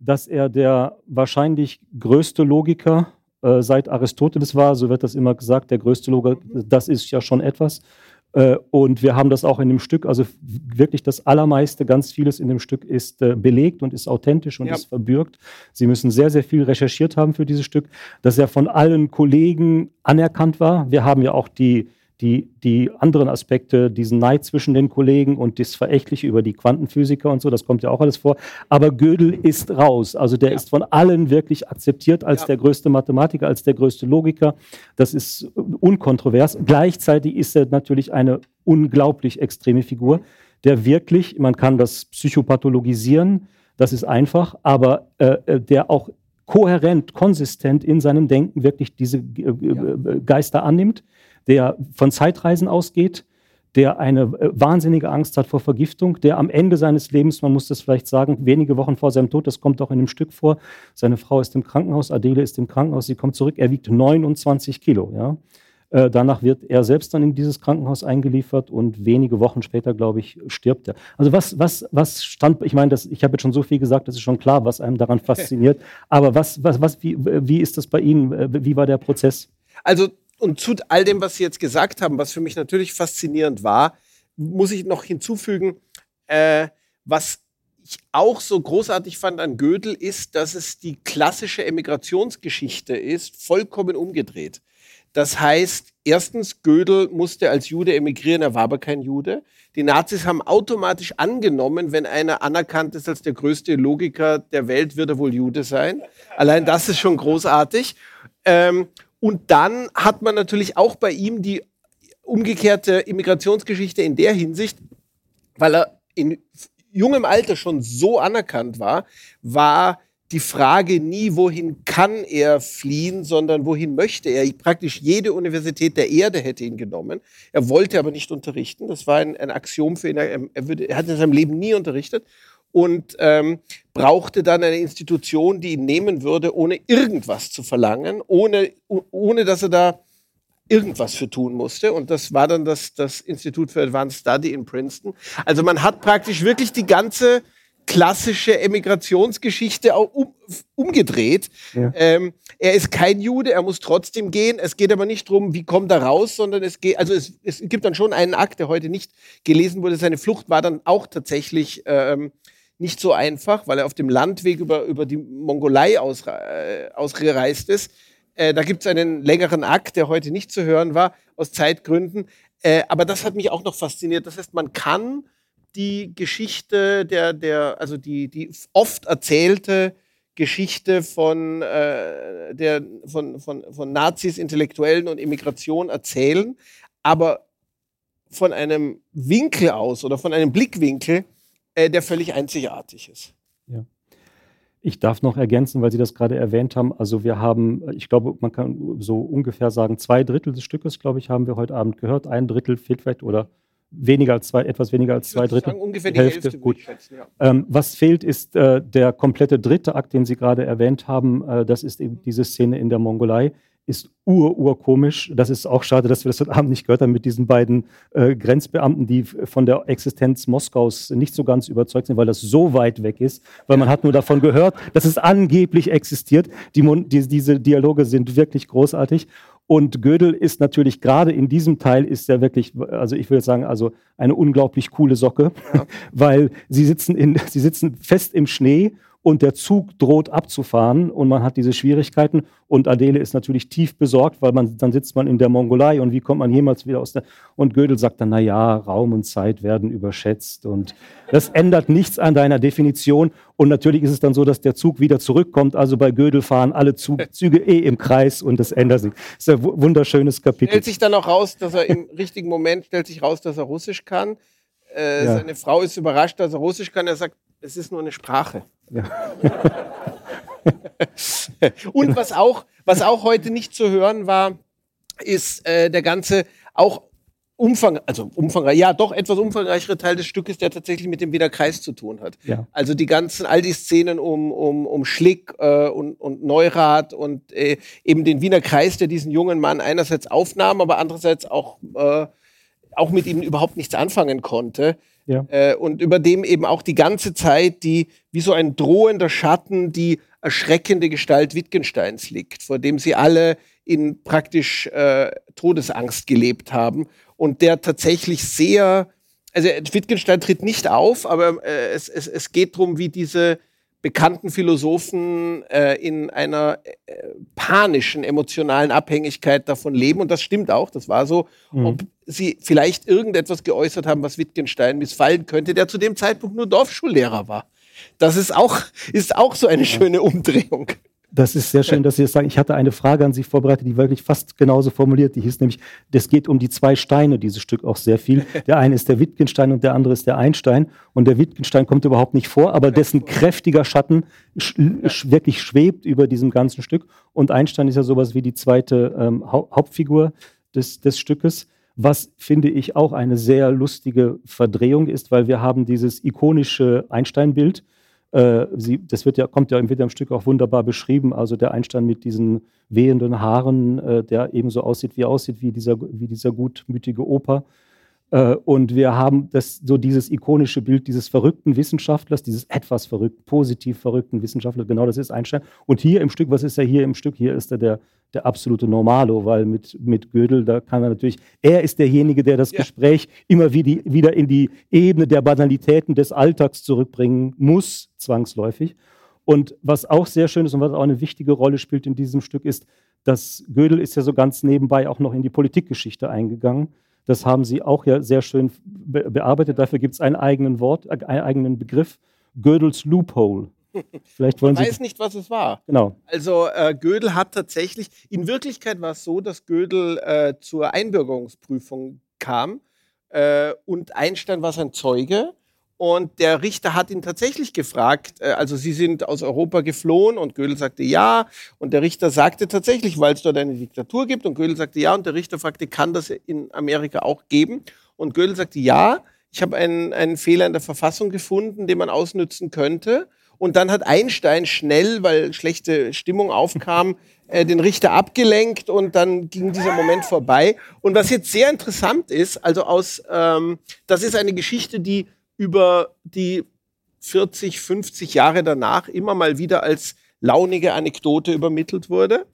Dass er der wahrscheinlich größte Logiker äh, seit Aristoteles war, so wird das immer gesagt, der größte Logiker, das ist ja schon etwas. Äh, und wir haben das auch in dem Stück, also wirklich das Allermeiste, ganz vieles in dem Stück ist äh, belegt und ist authentisch und ja. ist verbürgt. Sie müssen sehr, sehr viel recherchiert haben für dieses Stück, dass er von allen Kollegen anerkannt war. Wir haben ja auch die die, die anderen Aspekte, diesen Neid zwischen den Kollegen und das Verächtliche über die Quantenphysiker und so, das kommt ja auch alles vor. Aber Gödel ist raus. Also der ja. ist von allen wirklich akzeptiert als ja. der größte Mathematiker, als der größte Logiker. Das ist unkontrovers. Gleichzeitig ist er natürlich eine unglaublich extreme Figur, der wirklich, man kann das psychopathologisieren, das ist einfach, aber äh, äh der auch kohärent, konsistent in seinem Denken wirklich diese äh, äh Geister annimmt der von Zeitreisen ausgeht, der eine äh, wahnsinnige Angst hat vor Vergiftung, der am Ende seines Lebens, man muss das vielleicht sagen, wenige Wochen vor seinem Tod, das kommt auch in dem Stück vor, seine Frau ist im Krankenhaus, Adele ist im Krankenhaus, sie kommt zurück, er wiegt 29 Kilo. Ja? Äh, danach wird er selbst dann in dieses Krankenhaus eingeliefert und wenige Wochen später, glaube ich, stirbt er. Also was, was, was stand, ich meine, das, ich habe jetzt schon so viel gesagt, das ist schon klar, was einem daran fasziniert. Aber was, was, was, wie, wie ist das bei Ihnen? Äh, wie war der Prozess? Also und zu all dem, was Sie jetzt gesagt haben, was für mich natürlich faszinierend war, muss ich noch hinzufügen, äh, was ich auch so großartig fand an Gödel, ist, dass es die klassische Emigrationsgeschichte ist, vollkommen umgedreht. Das heißt, erstens, Gödel musste als Jude emigrieren, er war aber kein Jude. Die Nazis haben automatisch angenommen, wenn einer anerkannt ist als der größte Logiker der Welt, wird er wohl Jude sein. Allein das ist schon großartig. Ähm, und dann hat man natürlich auch bei ihm die umgekehrte Immigrationsgeschichte in der Hinsicht, weil er in jungem Alter schon so anerkannt war, war die Frage nie, wohin kann er fliehen, sondern wohin möchte er. Praktisch jede Universität der Erde hätte ihn genommen. Er wollte aber nicht unterrichten. Das war ein, ein Axiom für ihn. Er, er, würde, er hat in seinem Leben nie unterrichtet und ähm, brauchte dann eine Institution, die ihn nehmen würde, ohne irgendwas zu verlangen, ohne, ohne dass er da irgendwas für tun musste. Und das war dann das, das Institut für Advanced Study in Princeton. Also man hat praktisch wirklich die ganze klassische Emigrationsgeschichte auch um, umgedreht. Ja. Ähm, er ist kein Jude, er muss trotzdem gehen. Es geht aber nicht darum, wie kommt er raus, sondern es geht, also es, es gibt dann schon einen Akt, der heute nicht gelesen wurde. Seine Flucht war dann auch tatsächlich ähm, nicht so einfach, weil er auf dem Landweg über, über die Mongolei ausre äh, ausgereist ist. Äh, da gibt es einen längeren Akt, der heute nicht zu hören war, aus Zeitgründen. Äh, aber das hat mich auch noch fasziniert. Das heißt, man kann die Geschichte der, der also die, die oft erzählte Geschichte von, äh, der, von, von, von Nazis, Intellektuellen und Immigration erzählen, aber von einem Winkel aus oder von einem Blickwinkel, äh, der völlig einzigartig ist. Ja. Ich darf noch ergänzen, weil Sie das gerade erwähnt haben. Also wir haben, ich glaube, man kann so ungefähr sagen, zwei Drittel des Stückes, glaube ich, haben wir heute Abend gehört. Ein Drittel fehlt vielleicht oder weniger als zwei, etwas weniger als zwei Drittel. Sagen, ungefähr die Hälfte, Hälfte gut. Schätzen, ja. Ähm, was fehlt, ist äh, der komplette dritte Akt, den Sie gerade erwähnt haben. Äh, das ist eben diese Szene in der Mongolei. Ist ur-urkomisch. Das ist auch schade, dass wir das heute Abend nicht gehört haben mit diesen beiden äh, Grenzbeamten, die von der Existenz Moskaus nicht so ganz überzeugt sind, weil das so weit weg ist. Weil man hat nur davon gehört, dass es angeblich existiert. Die, die, diese Dialoge sind wirklich großartig. Und Gödel ist natürlich gerade in diesem Teil ist er wirklich, also ich würde sagen, also eine unglaublich coole Socke, ja. weil sie sitzen in, sie sitzen fest im Schnee und der Zug droht abzufahren und man hat diese Schwierigkeiten und Adele ist natürlich tief besorgt, weil man dann sitzt man in der Mongolei und wie kommt man jemals wieder aus der und Gödel sagt dann na ja, Raum und Zeit werden überschätzt und das ändert nichts an deiner Definition und natürlich ist es dann so, dass der Zug wieder zurückkommt, also bei Gödel fahren alle Zug, Züge eh im Kreis und das ändert sich. Das ist ein wunderschönes Kapitel. Stellt sich dann auch raus, dass er im richtigen Moment stellt sich raus, dass er Russisch kann. Äh, Ja. Seine Frau ist überrascht, dass er Russisch kann. Er sagt, es ist nur eine Sprache. Ja. Und was auch, was auch heute nicht zu hören war, ist äh, der ganze auch Umfang, also umfangreich, ja, doch etwas umfangreichere Teil des Stückes, der tatsächlich mit dem Wiener Kreis zu tun hat. Ja. Also die ganzen, all die Szenen um, um, um Schlick äh, und, und Neurath und äh, eben den Wiener Kreis, der diesen jungen Mann einerseits aufnahm, aber andererseits auch, äh, auch mit ihm überhaupt nichts anfangen konnte. Ja. Äh, und über dem eben auch die ganze Zeit die, wie so ein drohender Schatten, die erschreckende Gestalt Wittgensteins liegt, vor dem sie alle in praktisch äh, Todesangst gelebt haben und der tatsächlich sehr, also Wittgenstein tritt nicht auf, aber äh, es, es, es geht darum, wie diese bekannten Philosophen äh, in einer äh, panischen emotionalen Abhängigkeit davon leben. Und das stimmt auch, das war so. Mhm. Ob sie vielleicht irgendetwas geäußert haben, was Wittgenstein missfallen könnte, der zu dem Zeitpunkt nur Dorfschullehrer war. Das ist auch, ist auch so eine schöne Umdrehung. Das ist sehr schön, dass Sie das sagen. Ich hatte eine Frage an Sie vorbereitet, die wirklich fast genauso formuliert. Die hieß nämlich, es geht um die zwei Steine, dieses Stück auch sehr viel. Der eine ist der Wittgenstein und der andere ist der Einstein. Und der Wittgenstein kommt überhaupt nicht vor, aber dessen kräftiger Schatten sch sch wirklich schwebt über diesem ganzen Stück. Und Einstein ist ja sowas wie die zweite ähm, Hau Hauptfigur des, des Stückes. Was finde ich auch eine sehr lustige Verdrehung ist, weil wir haben dieses ikonische Einstein-Bild. Äh, sie, das wird ja, kommt ja, im Stück auch wunderbar beschrieben. Also der Einstein mit diesen wehenden Haaren, äh, der ebenso aussieht, wie aussieht, wie dieser, wie dieser gutmütige Opa. Äh, und wir haben das, so dieses ikonische Bild dieses verrückten Wissenschaftlers, dieses etwas verrückten, positiv verrückten Wissenschaftlers, genau das ist Einstein. Und hier im Stück, was ist er hier im Stück? Hier ist er der, der absolute Normalo, weil mit, mit Gödel, da kann er natürlich, er ist derjenige, der das Ja. Gespräch immer wie wieder in die Ebene der Banalitäten des Alltags zurückbringen muss, zwangsläufig. Und was auch sehr schön ist und was auch eine wichtige Rolle spielt in diesem Stück ist, dass Gödel ist ja so ganz nebenbei auch noch in die Politikgeschichte eingegangen. Das haben Sie auch ja sehr schön be bearbeitet. Dafür gibt es einen eigenen Wort, äh, einen eigenen Begriff, Gödels Loophole. Vielleicht wollen Man Sie. weiß nicht, was es war. Genau. Also äh, Gödel hat tatsächlich, in Wirklichkeit war es so, dass Gödel äh, zur Einbürgerungsprüfung kam äh, und Einstein war sein Zeuge. Und der Richter hat ihn tatsächlich gefragt, äh, also Sie sind aus Europa geflohen und Gödel sagte ja. Und der Richter sagte tatsächlich, weil es dort eine Diktatur gibt. Und Gödel sagte ja. Und der Richter fragte, kann das in Amerika auch geben? Und Gödel sagte ja. Ich habe einen, einen Fehler in der Verfassung gefunden, den man ausnützen könnte. Und dann hat Einstein schnell, weil schlechte Stimmung aufkam, äh, den Richter abgelenkt und dann ging dieser Moment vorbei. Und was jetzt sehr interessant ist, also aus, ähm, das ist eine Geschichte, die über die 40, 50 Jahre danach immer mal wieder als launige Anekdote übermittelt wurde.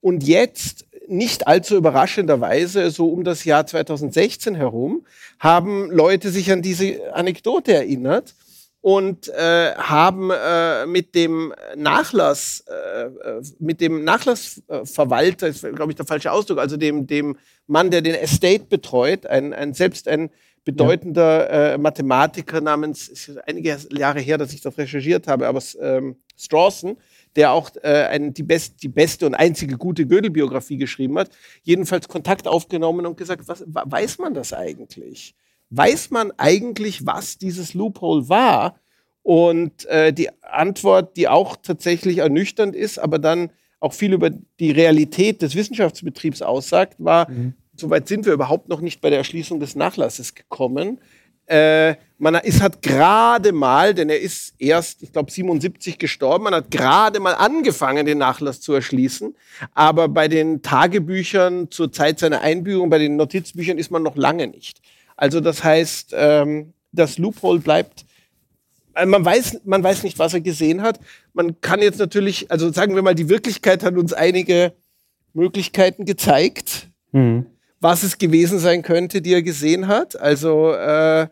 Und jetzt, nicht allzu überraschenderweise, so um das Jahr 2016 herum, haben Leute sich an diese Anekdote erinnert und äh, haben äh, mit dem Nachlass, äh, mit dem Nachlassverwalter, ist glaube ich der falsche Ausdruck, also dem, dem Mann, der den Estate betreut, ein, ein selbst ein bedeutender ja. äh, Mathematiker namens, ist einige Jahre her, dass ich das recherchiert habe, aber ähm, Strawson, der auch äh, ein, die, best, die beste und einzige gute Gödel-Biografie geschrieben hat, jedenfalls Kontakt aufgenommen und gesagt, was, weiß man das eigentlich? Weiß man eigentlich, was dieses Loophole war? Und äh, die Antwort, die auch tatsächlich ernüchternd ist, aber dann auch viel über die Realität des Wissenschaftsbetriebs aussagt, war, mhm. Soweit sind wir überhaupt noch nicht bei der Erschließung des Nachlasses gekommen. Äh, man ist, hat gerade mal, denn er ist erst, ich glaube, 77 gestorben, man hat gerade mal angefangen, den Nachlass zu erschließen. Aber bei den Tagebüchern zur Zeit seiner Einbürgerung, bei den Notizbüchern ist man noch lange nicht. Also das heißt, ähm, das Loophole bleibt äh, man weiß, man weiß nicht, was er gesehen hat. Man kann jetzt natürlich, also sagen wir mal, die Wirklichkeit hat uns einige Möglichkeiten gezeigt, mhm. Was es gewesen sein könnte, die er gesehen hat. Also äh,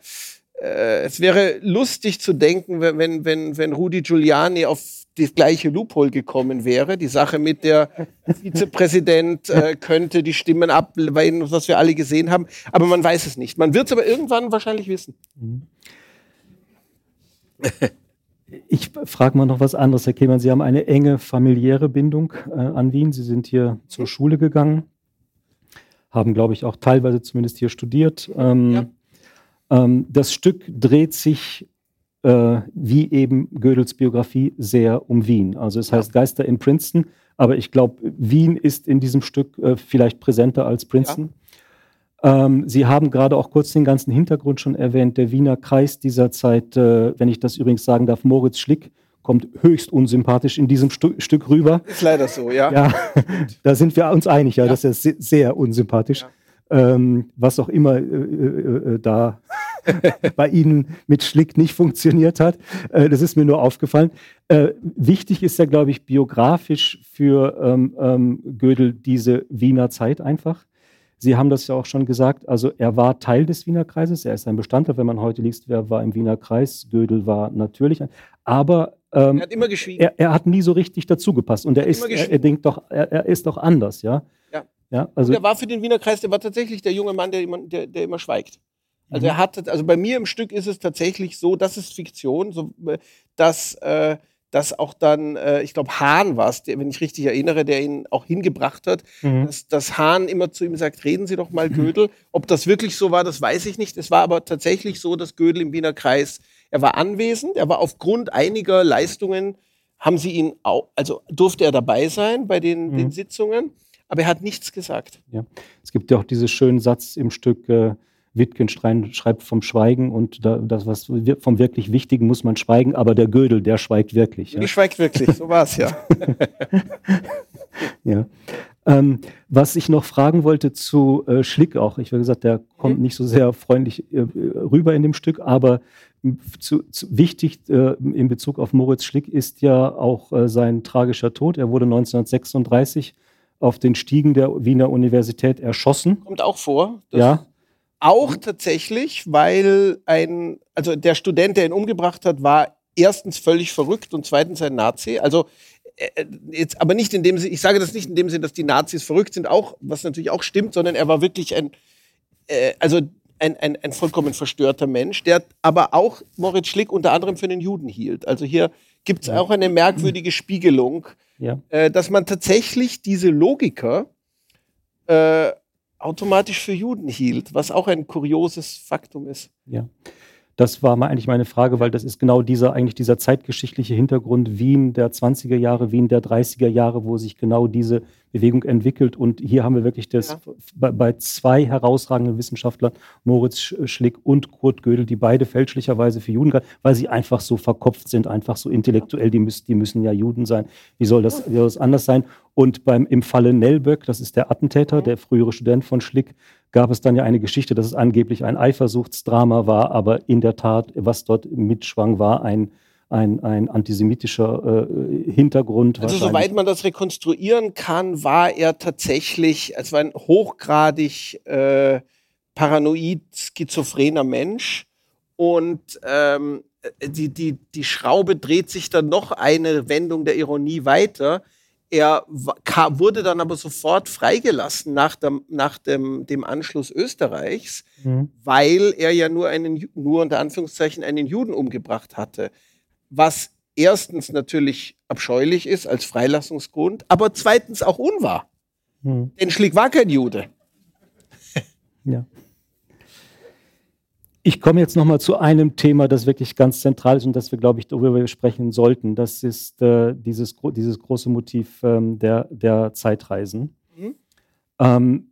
äh, es wäre lustig zu denken, wenn, wenn, wenn Rudi Giuliani auf das gleiche Loophole gekommen wäre. Die Sache mit der Vizepräsident äh, könnte die Stimmen abweisen, was wir alle gesehen haben. Aber man weiß es nicht. Man wird es aber irgendwann wahrscheinlich wissen. Mhm. Ich frage mal noch was anderes, Herr Kehlmann. Sie haben eine enge familiäre Bindung äh, an Wien. Sie sind hier zur Schule gegangen, haben, glaube ich, auch teilweise zumindest hier studiert. Ähm, ja. ähm, das Stück dreht sich, äh, wie eben Gödels Biografie, sehr um Wien. Also es heißt Geister in Princeton, aber ich glaube, Wien ist in diesem Stück äh, vielleicht präsenter als Princeton. Ja. Ähm, Sie haben gerade auch kurz den ganzen Hintergrund schon erwähnt. Der Wiener Kreis dieser Zeit, äh, wenn ich das übrigens sagen darf, Moritz Schlick, kommt höchst unsympathisch in diesem Stu Stück rüber. Ist leider so, ja. Ja, da sind wir uns einig, ja, ja. das ist sehr unsympathisch. Ja. Ähm, was auch immer äh, äh, äh da bei Ihnen mit Schlick nicht funktioniert hat. Äh, das ist mir nur aufgefallen. Äh, wichtig ist ja, glaube ich, biografisch für ähm, ähm, Gödel diese Wiener Zeit einfach. Sie haben das ja auch schon gesagt, also er war Teil des Wiener Kreises, er ist ein Bestandteil, wenn man heute liest, wer war im Wiener Kreis, Gödel war natürlich, aber ähm, er hat immer geschwiegen. Er, er, hat nie so richtig dazugepasst und er, er ist, er, er, denkt doch, er, er, ist doch anders, ja. Ja. ja also der war für den Wiener Kreis, der war tatsächlich der junge Mann, der immer, der, der immer schweigt. Also mhm. er hat, also bei mir im Stück ist es tatsächlich so, das ist Fiktion, so, äh, dass äh, dass auch dann, äh, ich glaube, Hahn war es, wenn ich richtig erinnere, der ihn auch hingebracht hat, mhm. dass, dass Hahn immer zu ihm sagt, reden Sie doch mal Gödel. Ob das wirklich so war, das weiß ich nicht. Es war aber tatsächlich so, dass Gödel im Wiener Kreis, er war anwesend, er war aufgrund einiger Leistungen, haben sie ihn auch, also durfte er dabei sein bei den, mhm. den Sitzungen, aber er hat nichts gesagt. Ja. Es gibt ja auch diesen schönen Satz im Stück, äh, Wittgenstein schreibt vom Schweigen und da, das, was vom wirklich Wichtigen muss man schweigen, aber der Gödel, der schweigt wirklich. Ja? Der schweigt wirklich, so war es ja. ja. Ähm, was ich noch fragen wollte zu äh, Schlick auch, ich habe gesagt, der kommt mhm. nicht so sehr freundlich äh, rüber in dem Stück, aber zu, zu, wichtig äh, in Bezug auf Moritz Schlick ist ja auch äh, sein tragischer Tod. Er wurde 1936 auf den Stiegen der Wiener Universität erschossen. Kommt auch vor. ja. Auch tatsächlich, weil ein, also der Student, der ihn umgebracht hat, war erstens völlig verrückt und zweitens ein Nazi. Also äh, jetzt aber nicht in dem Sinne, ich sage das nicht in dem Sinne, dass die Nazis verrückt sind, auch, was natürlich auch stimmt, sondern er war wirklich ein, äh, also ein, ein, ein vollkommen verstörter Mensch, der aber auch Moritz Schlick unter anderem für den Juden hielt. Also hier gibt es ja. auch eine merkwürdige Spiegelung, ja. äh, dass man tatsächlich diese Logiker äh, automatisch für Juden hielt, was auch ein kurioses Faktum ist. Ja. Das war mal eigentlich meine Frage, weil das ist genau dieser, eigentlich dieser zeitgeschichtliche Hintergrund Wien der 20er Jahre, Wien der 30er Jahre, wo sich genau diese Bewegung entwickelt. Und hier haben wir wirklich das ja. bei, bei, zwei herausragenden Wissenschaftlern, Moritz Schlick und Kurt Gödel, die beide fälschlicherweise für Juden, weil sie einfach so verkopft sind, einfach so intellektuell, die müssen, die müssen ja Juden sein. Wie soll das, wie soll das anders sein? Und beim, im Falle Nellböck, das ist der Attentäter, der frühere Student von Schlick, gab es dann ja eine Geschichte, dass es angeblich ein Eifersuchtsdrama war, aber in der Tat, was dort mitschwang, war ein ein, ein antisemitischer äh, Hintergrund. Also soweit man das rekonstruieren kann, war er tatsächlich, es war ein hochgradig äh, paranoid schizophrener Mensch und ähm, die, die, die Schraube dreht sich dann noch eine Wendung der Ironie weiter. Er wurde dann aber sofort freigelassen nach, dem, nach dem, dem Anschluss Österreichs, mhm. weil er ja nur einen, nur unter Anführungszeichen einen Juden umgebracht hatte was erstens natürlich abscheulich ist als Freilassungsgrund, aber zweitens auch unwahr. Hm. Denn Schlick war kein Jude. ja. Ich komme jetzt nochmal zu einem Thema, das wirklich ganz zentral ist und das wir, glaube ich, darüber sprechen sollten. Das ist äh, dieses, dieses große Motiv ähm, der, der Zeitreisen. Mhm. Ähm,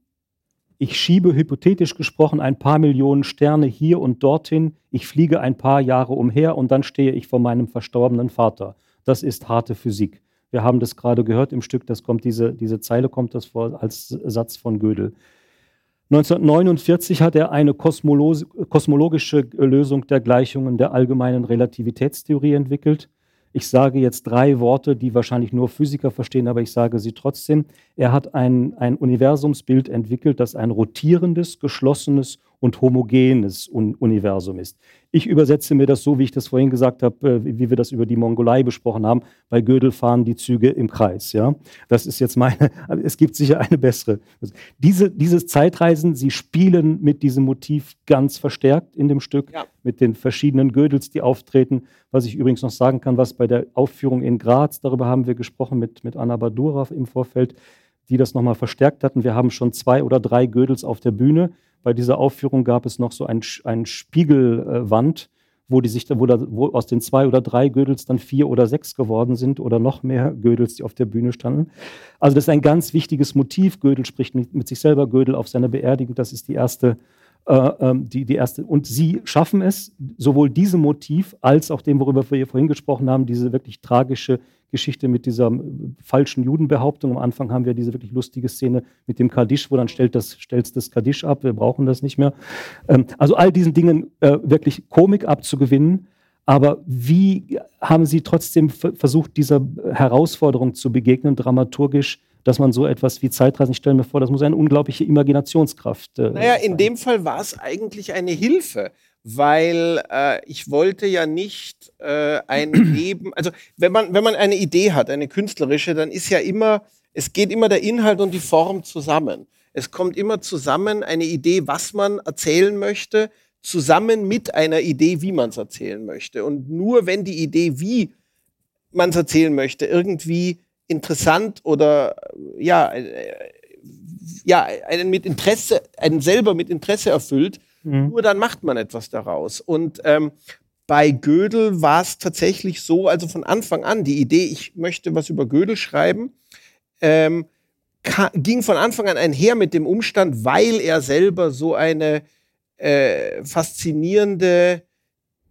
ich schiebe hypothetisch gesprochen ein paar Millionen Sterne hier und dorthin, ich fliege ein paar Jahre umher und dann stehe ich vor meinem verstorbenen Vater. Das ist harte Physik. Wir haben das gerade gehört im Stück, das kommt diese, diese Zeile kommt das vor als Satz von Gödel. 1949 hat er eine kosmologische Lösung der Gleichungen der allgemeinen Relativitätstheorie entwickelt. Ich sage jetzt drei Worte, die wahrscheinlich nur Physiker verstehen, aber ich sage sie trotzdem. Er hat ein, ein Universumsbild entwickelt, das ein rotierendes, geschlossenes und homogenes Universum ist. Ich übersetze mir das so, wie ich das vorhin gesagt habe, äh, wie wir das über die Mongolei besprochen haben. Bei Gödel fahren die Züge im Kreis. Ja, das ist jetzt meine. Es gibt sicher eine bessere. Diese, diese Zeitreisen, sie spielen mit diesem Motiv ganz verstärkt in dem Stück, ja. mit den verschiedenen Gödels, die auftreten. Was ich übrigens noch sagen kann, was bei der Aufführung in Graz, darüber haben wir gesprochen mit, mit Anna Badura im Vorfeld, die das nochmal verstärkt hatten. Wir haben schon zwei oder drei Gödels auf der Bühne bei dieser Aufführung gab es noch so ein, ein Spiegelwand, wo, die sich wo, da, wo aus den zwei oder drei Gödels dann vier oder sechs geworden sind oder noch mehr Gödels, die auf der Bühne standen. Also das ist ein ganz wichtiges Motiv. Gödel spricht mit, mit sich selber, Gödel auf seiner Beerdigung. Das ist die erste äh, ähm, die, die erste. Und sie schaffen es, sowohl diesem Motiv als auch dem, worüber wir vorhin gesprochen haben, diese wirklich tragische Geschichte mit dieser äh, falschen Judenbehauptung. Am Anfang haben wir diese wirklich lustige Szene mit dem Kaddisch, wo dann stellt das, stellst das Kaddisch ab, wir brauchen das nicht mehr. Ähm, also all diesen Dingen äh, wirklich Komik abzugewinnen. Aber wie haben Sie trotzdem versucht, dieser Herausforderung zu begegnen, dramaturgisch, dass man so etwas wie Zeitreisen, ich stelle mir vor, das muss eine unglaubliche Imaginationskraft. Äh, naja, in dem Fall war es eigentlich eine Hilfe, weil äh, ich wollte ja nicht äh, ein Leben, also wenn man, wenn man eine Idee hat, eine künstlerische, dann ist ja immer, es geht immer der Inhalt und die Form zusammen. Es kommt immer zusammen eine Idee, was man erzählen möchte, zusammen mit einer Idee, wie man es erzählen möchte. Und nur wenn die Idee, wie man es erzählen möchte, irgendwie interessant oder ja, äh, ja, einen mit Interesse, einen selber mit Interesse erfüllt, mhm. nur dann macht man etwas daraus. Und ähm, bei Gödel war es tatsächlich so, also von Anfang an, die Idee, ich möchte was über Gödel schreiben, ähm, ging von Anfang an einher mit dem Umstand, weil er selber so eine äh, faszinierende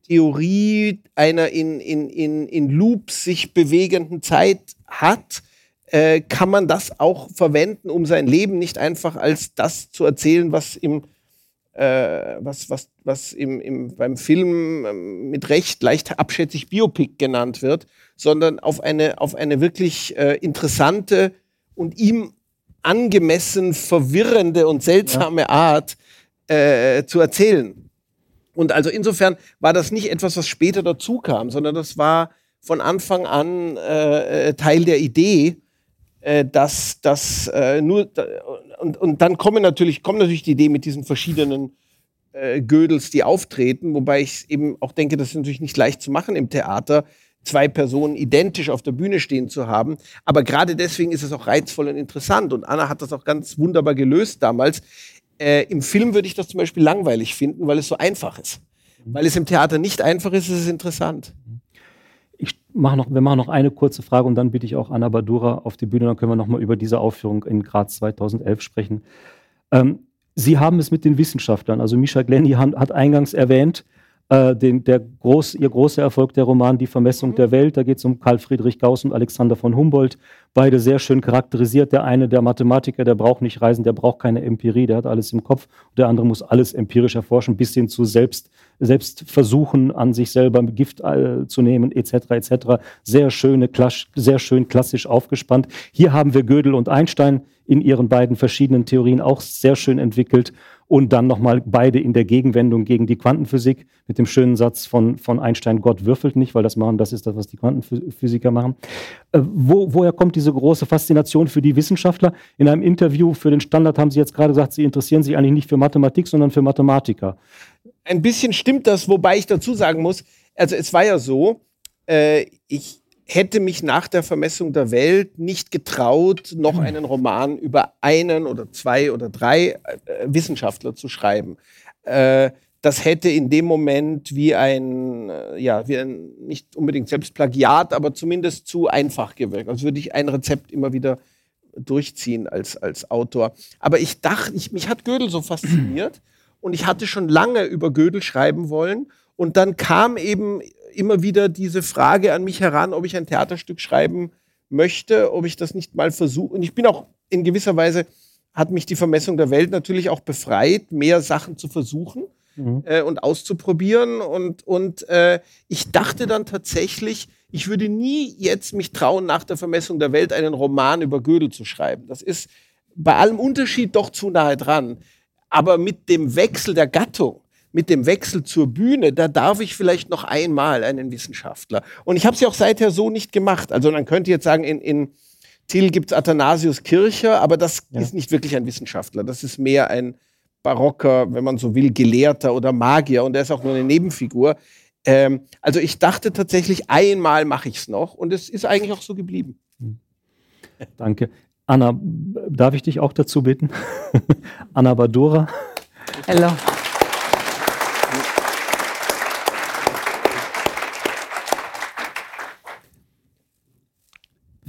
Theorie einer in, in, in, in Loops sich bewegenden Zeit hat, äh, kann man das auch verwenden, um sein Leben nicht einfach als das zu erzählen, was im äh, was, was, was im, im, beim Film ähm, mit Recht leicht abschätzig Biopic genannt wird, sondern auf eine, auf eine wirklich äh, interessante und ihm angemessen verwirrende und seltsame ja. Art äh, zu erzählen. Und also insofern war das nicht etwas, was später dazu kam, sondern das war von Anfang an äh, äh, Teil der Idee, äh, dass das nur und, und dann kommen natürlich, kommt natürlich die Idee mit diesen verschiedenen äh, Gödels, die auftreten, wobei ich eben auch denke, das ist natürlich nicht leicht zu machen im Theater, zwei Personen identisch auf der Bühne stehen zu haben. Aber gerade deswegen ist es auch reizvoll und interessant. Und Anna hat das auch ganz wunderbar gelöst damals. Äh, Im Film würde ich das zum Beispiel langweilig finden, weil es so einfach ist. Weil es im Theater nicht einfach ist, ist es interessant mache noch, wir machen noch eine kurze Frage und dann bitte ich auch Anna Badura auf die Bühne, dann können wir noch mal über diese Aufführung in Graz 2011 sprechen. Ähm, Sie haben es mit den Wissenschaftlern, also Misha Glenny hat eingangs erwähnt, äh, den, der groß, ihr großer Erfolg, der Roman Die Vermessung der Welt. Da geht es um Karl Friedrich Gauss und Alexander von Humboldt. Beide sehr schön charakterisiert. Der eine, der Mathematiker, der braucht nicht reisen, der braucht keine Empirie, der hat alles im Kopf. Der andere muss alles empirisch erforschen, bis hin zu selbst, selbst versuchen, an sich selber Gift äh, zu nehmen, etc. etc. Sehr schöne, sehr schön klassisch aufgespannt. Hier haben wir Gödel und Einstein in ihren beiden verschiedenen Theorien auch sehr schön entwickelt und dann nochmal beide in der Gegenwendung gegen die Quantenphysik mit dem schönen Satz von, von Einstein, Gott würfelt nicht, weil das machen, das ist das, was die Quantenphysiker machen. Äh, wo, woher kommt diese große Faszination für die Wissenschaftler? In einem Interview für den Standard haben Sie jetzt gerade gesagt, Sie interessieren sich eigentlich nicht für Mathematik, sondern für Mathematiker. Ein bisschen stimmt das, wobei ich dazu sagen muss, also es war ja so, äh, ich hätte mich nach der Vermessung der Welt nicht getraut, noch einen Roman über einen oder zwei oder drei äh, Wissenschaftler zu schreiben. Äh, das hätte in dem Moment wie ein, äh, ja, wie ein, nicht unbedingt selbst Plagiat, aber zumindest zu einfach gewirkt. Also würde ich ein Rezept immer wieder durchziehen als, als Autor. Aber ich dachte, ich, mich hat Gödel so fasziniert und ich hatte schon lange über Gödel schreiben wollen. Und dann kam eben immer wieder diese Frage an mich heran, ob ich ein Theaterstück schreiben möchte, ob ich das nicht mal versuche. Und ich bin auch in gewisser Weise, hat mich die Vermessung der Welt natürlich auch befreit, mehr Sachen zu versuchen mhm. äh, und auszuprobieren. Und, und äh, ich dachte dann tatsächlich, ich würde nie jetzt mich trauen, nach der Vermessung der Welt einen Roman über Gödel zu schreiben. Das ist bei allem Unterschied doch zu nahe dran. Aber mit dem Wechsel der Gattung, mit dem Wechsel zur Bühne, da darf ich vielleicht noch einmal einen Wissenschaftler. Und ich habe es ja auch seither so nicht gemacht. Also man könnte jetzt sagen, in, in Till gibt es Athanasius Kircher, aber das ja. ist nicht wirklich ein Wissenschaftler. Das ist mehr ein barocker, wenn man so will, Gelehrter oder Magier und er ist auch nur eine Nebenfigur. Ähm, also ich dachte tatsächlich, einmal mache ich es noch und es ist eigentlich auch so geblieben. Hm. Danke. Anna, darf ich dich auch dazu bitten? Anna Badura. Hallo.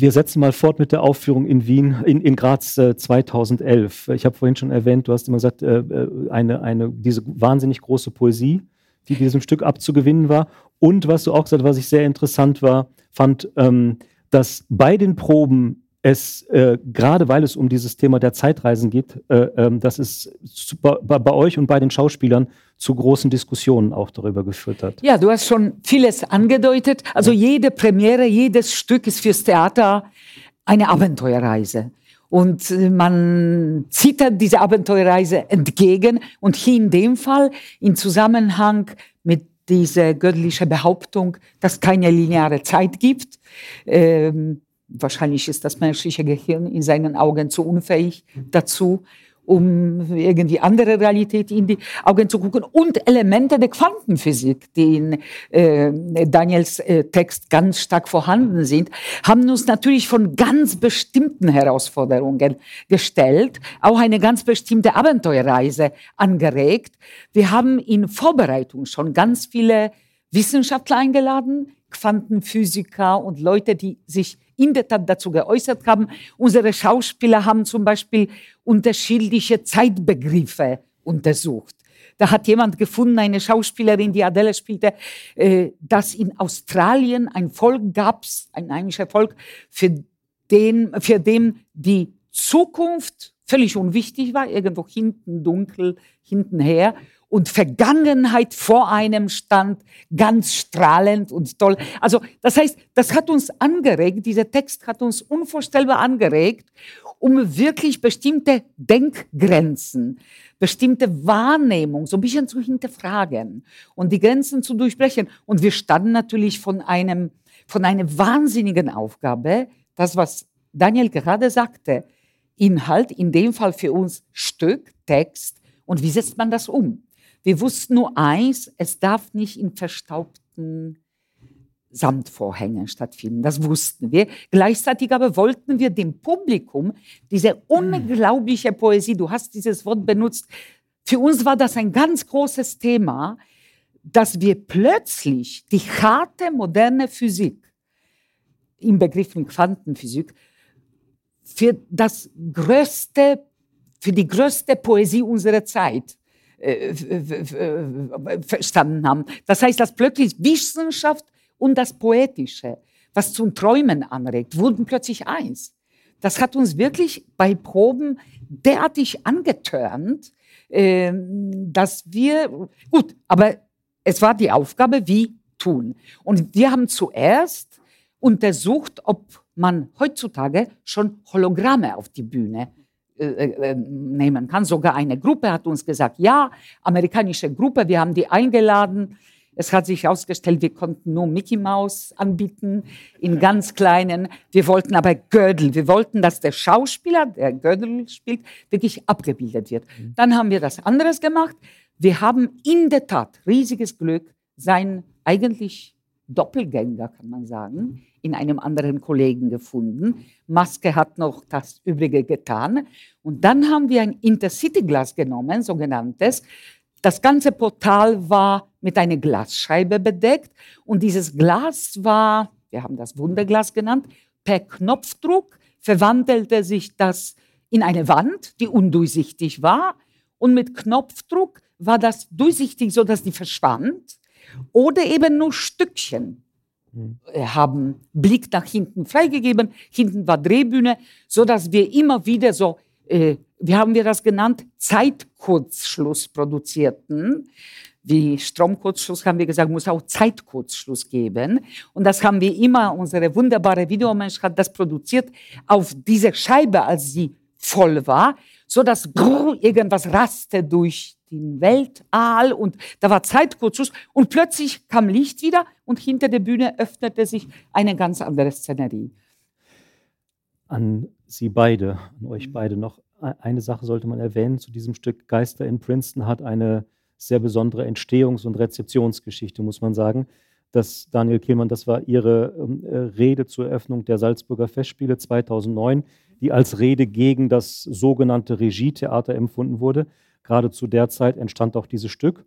Wir setzen mal fort mit der Aufführung in Wien, in, in Graz äh, 2011. Ich habe vorhin schon erwähnt, du hast immer gesagt, äh, äh, eine, eine, diese wahnsinnig große Poesie, die diesem Stück abzugewinnen war. Und was du auch gesagt hast, was ich sehr interessant war, fand, ähm, dass bei den Proben es, äh, gerade weil es um dieses Thema der Zeitreisen geht, äh, äh, dass es bei, bei, euch und bei den Schauspielern zu großen Diskussionen auch darüber geführt hat. Ja, du hast schon vieles angedeutet. Also jede Premiere, jedes Stück ist fürs Theater eine Abenteuerreise. Und äh, man zieht dann diese Abenteuerreise entgegen und hier in dem Fall in Zusammenhang mit dieser göttlichen Behauptung, dass es keine lineare Zeit gibt. Ähm, wahrscheinlich ist das menschliche Gehirn in seinen Augen zu unfähig dazu, um irgendwie andere Realität in die Augen zu gucken und Elemente der Quantenphysik, die in äh, Daniels äh, Text ganz stark vorhanden sind, haben uns natürlich von ganz bestimmten Herausforderungen gestellt, auch eine ganz bestimmte Abenteuerreise angeregt. Wir haben in Vorbereitung schon ganz viele Wissenschaftler eingeladen, Quantenphysiker und Leute, die sich in der Tat dazu geäußert haben. Unsere Schauspieler haben zum Beispiel unterschiedliche Zeitbegriffe untersucht. Da hat jemand gefunden, eine Schauspielerin, die Adele spielte, äh, dass in Australien ein Volk gab, ein heimischer Volk, für den, für den die Zukunft völlig unwichtig war, irgendwo hinten dunkel, hinten her und Vergangenheit vor einem stand, ganz strahlend und toll. Also das heißt, das hat uns angeregt, dieser Text hat uns unvorstellbar angeregt, um wirklich bestimmte Denkgrenzen, bestimmte Wahrnehmung so ein bisschen zu hinterfragen und die Grenzen zu durchbrechen. Und wir standen natürlich von einem, von einer wahnsinnigen Aufgabe, das was Daniel gerade sagte, Inhalt, in dem Fall für uns Stück, Text, und wie setzt man das um? Wir wussten nur eins, es darf nicht in verstaubten Samtvorhängen stattfinden. Das wussten wir. Gleichzeitig aber wollten wir dem Publikum diese unglaubliche Poesie, du hast dieses Wort benutzt, für uns war das ein ganz großes Thema, dass wir plötzlich die harte moderne Physik im Begriff von Quantenphysik, für das größte, für die größte Poesie unserer Zeit äh, verstanden haben. Das heißt, dass plötzlich Wissenschaft und das Poetische, was zum Träumen anregt, wurden plötzlich eins. Das hat uns wirklich bei Proben derartig angetörnt, äh, dass wir, gut, aber es war die Aufgabe, wie tun. Und wir haben zuerst untersucht, ob man heutzutage schon Hologramme auf die Bühne nehmen kann. Sogar eine Gruppe hat uns gesagt, ja, amerikanische Gruppe, wir haben die eingeladen. Es hat sich herausgestellt, wir konnten nur Mickey Mouse anbieten, in ganz kleinen. Wir wollten aber Gödel. Wir wollten, dass der Schauspieler, der Gödel spielt, wirklich abgebildet wird. Mhm. Dann haben wir das anderes gemacht. Wir haben in der Tat riesiges Glück, sein eigentlich Doppelgänger, kann man sagen, in einem anderen Kollegen gefunden. Maske hat noch das Übrige getan. Und dann haben wir ein Intercity-Glas genommen, sogenanntes. Das ganze Portal war mit einer Glasscheibe bedeckt und dieses Glas war, wir haben das Wunderglas genannt, per Knopfdruck verwandelte sich das in eine Wand, die undurchsichtig war und mit Knopfdruck war das durchsichtig, sodass die verschwand oder eben nur Stückchen hm. haben Blick nach hinten freigegeben. Hinten war Drehbühne, so dass wir immer wieder so, äh, wie haben wir das genannt, Zeitkurzschluss produzierten. Wie Stromkurzschluss haben wir gesagt, muss auch Zeitkurzschluss geben. Und das haben wir immer, unsere wunderbare Videomensch hat das produziert auf dieser Scheibe, als sie voll war, so dass irgendwas raste durch den Weltall und da war Zeitkurzschluss und plötzlich kam Licht wieder und hinter der Bühne öffnete sich eine ganz andere Szenerie. An Sie beide, an euch beide noch e-, eine Sache sollte man erwähnen zu diesem Stück Geister in Princeton hat eine sehr besondere Entstehungs- und Rezeptionsgeschichte, muss man sagen. Das, Daniel Kehlmann, das war Ihre ähm, äh, Rede zur Eröffnung der Salzburger Festspiele 2009, die als Rede gegen das sogenannte Regietheater empfunden wurde. Gerade zu der Zeit entstand auch dieses Stück.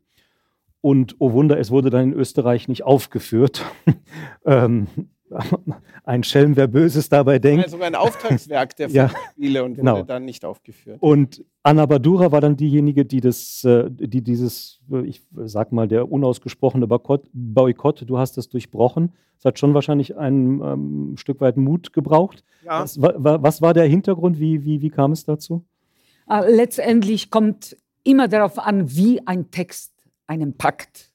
Und oh Wunder, es wurde dann in Österreich nicht aufgeführt. ähm, ein Schelm, wer Böses dabei denkt. sogar ein Auftragswerk der ja, Spiele und genau. wurde dann nicht aufgeführt. Und Anna Badura war dann diejenige, die das, äh, die dieses, ich sag mal, der unausgesprochene Boykott, du hast das durchbrochen. Es hat schon wahrscheinlich ein ähm, Stück weit Mut gebraucht. Ja. Was, was war der Hintergrund? Wie, wie, wie kam es dazu? Ah, letztendlich kommt immer darauf an, wie ein Text einen packt.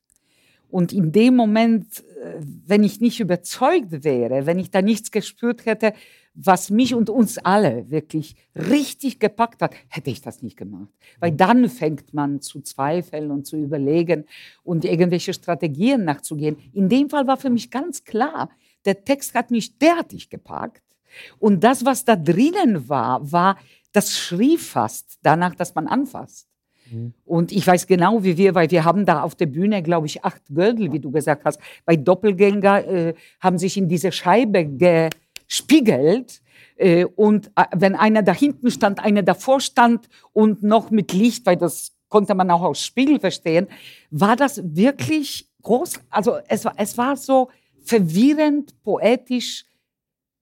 Und in dem Moment, äh, wenn ich nicht überzeugt wäre, wenn ich da nichts gespürt hätte, was mich und uns alle wirklich richtig gepackt hat, hätte ich das nicht gemacht. Weil dann fängt man zu zweifeln und zu überlegen und irgendwelche Strategien nachzugehen. In dem Fall war für mich ganz klar, der Text hat mich derartig gepackt. Und das, was da drinnen war, war, das schrie fast danach, dass man anfasst. Mhm. Und ich weiß genau, wie wir, weil wir haben da auf der Bühne, glaube ich, acht Gürtel, wie du gesagt hast. Bei Doppelgänger äh, haben sich in diese Scheibe gespiegelt. Äh, und äh, wenn einer da hinten stand, einer davor stand und noch mit Licht, weil das konnte man auch aus Spiegel verstehen, war das wirklich groß. Also es war, es war so verwirrend, poetisch,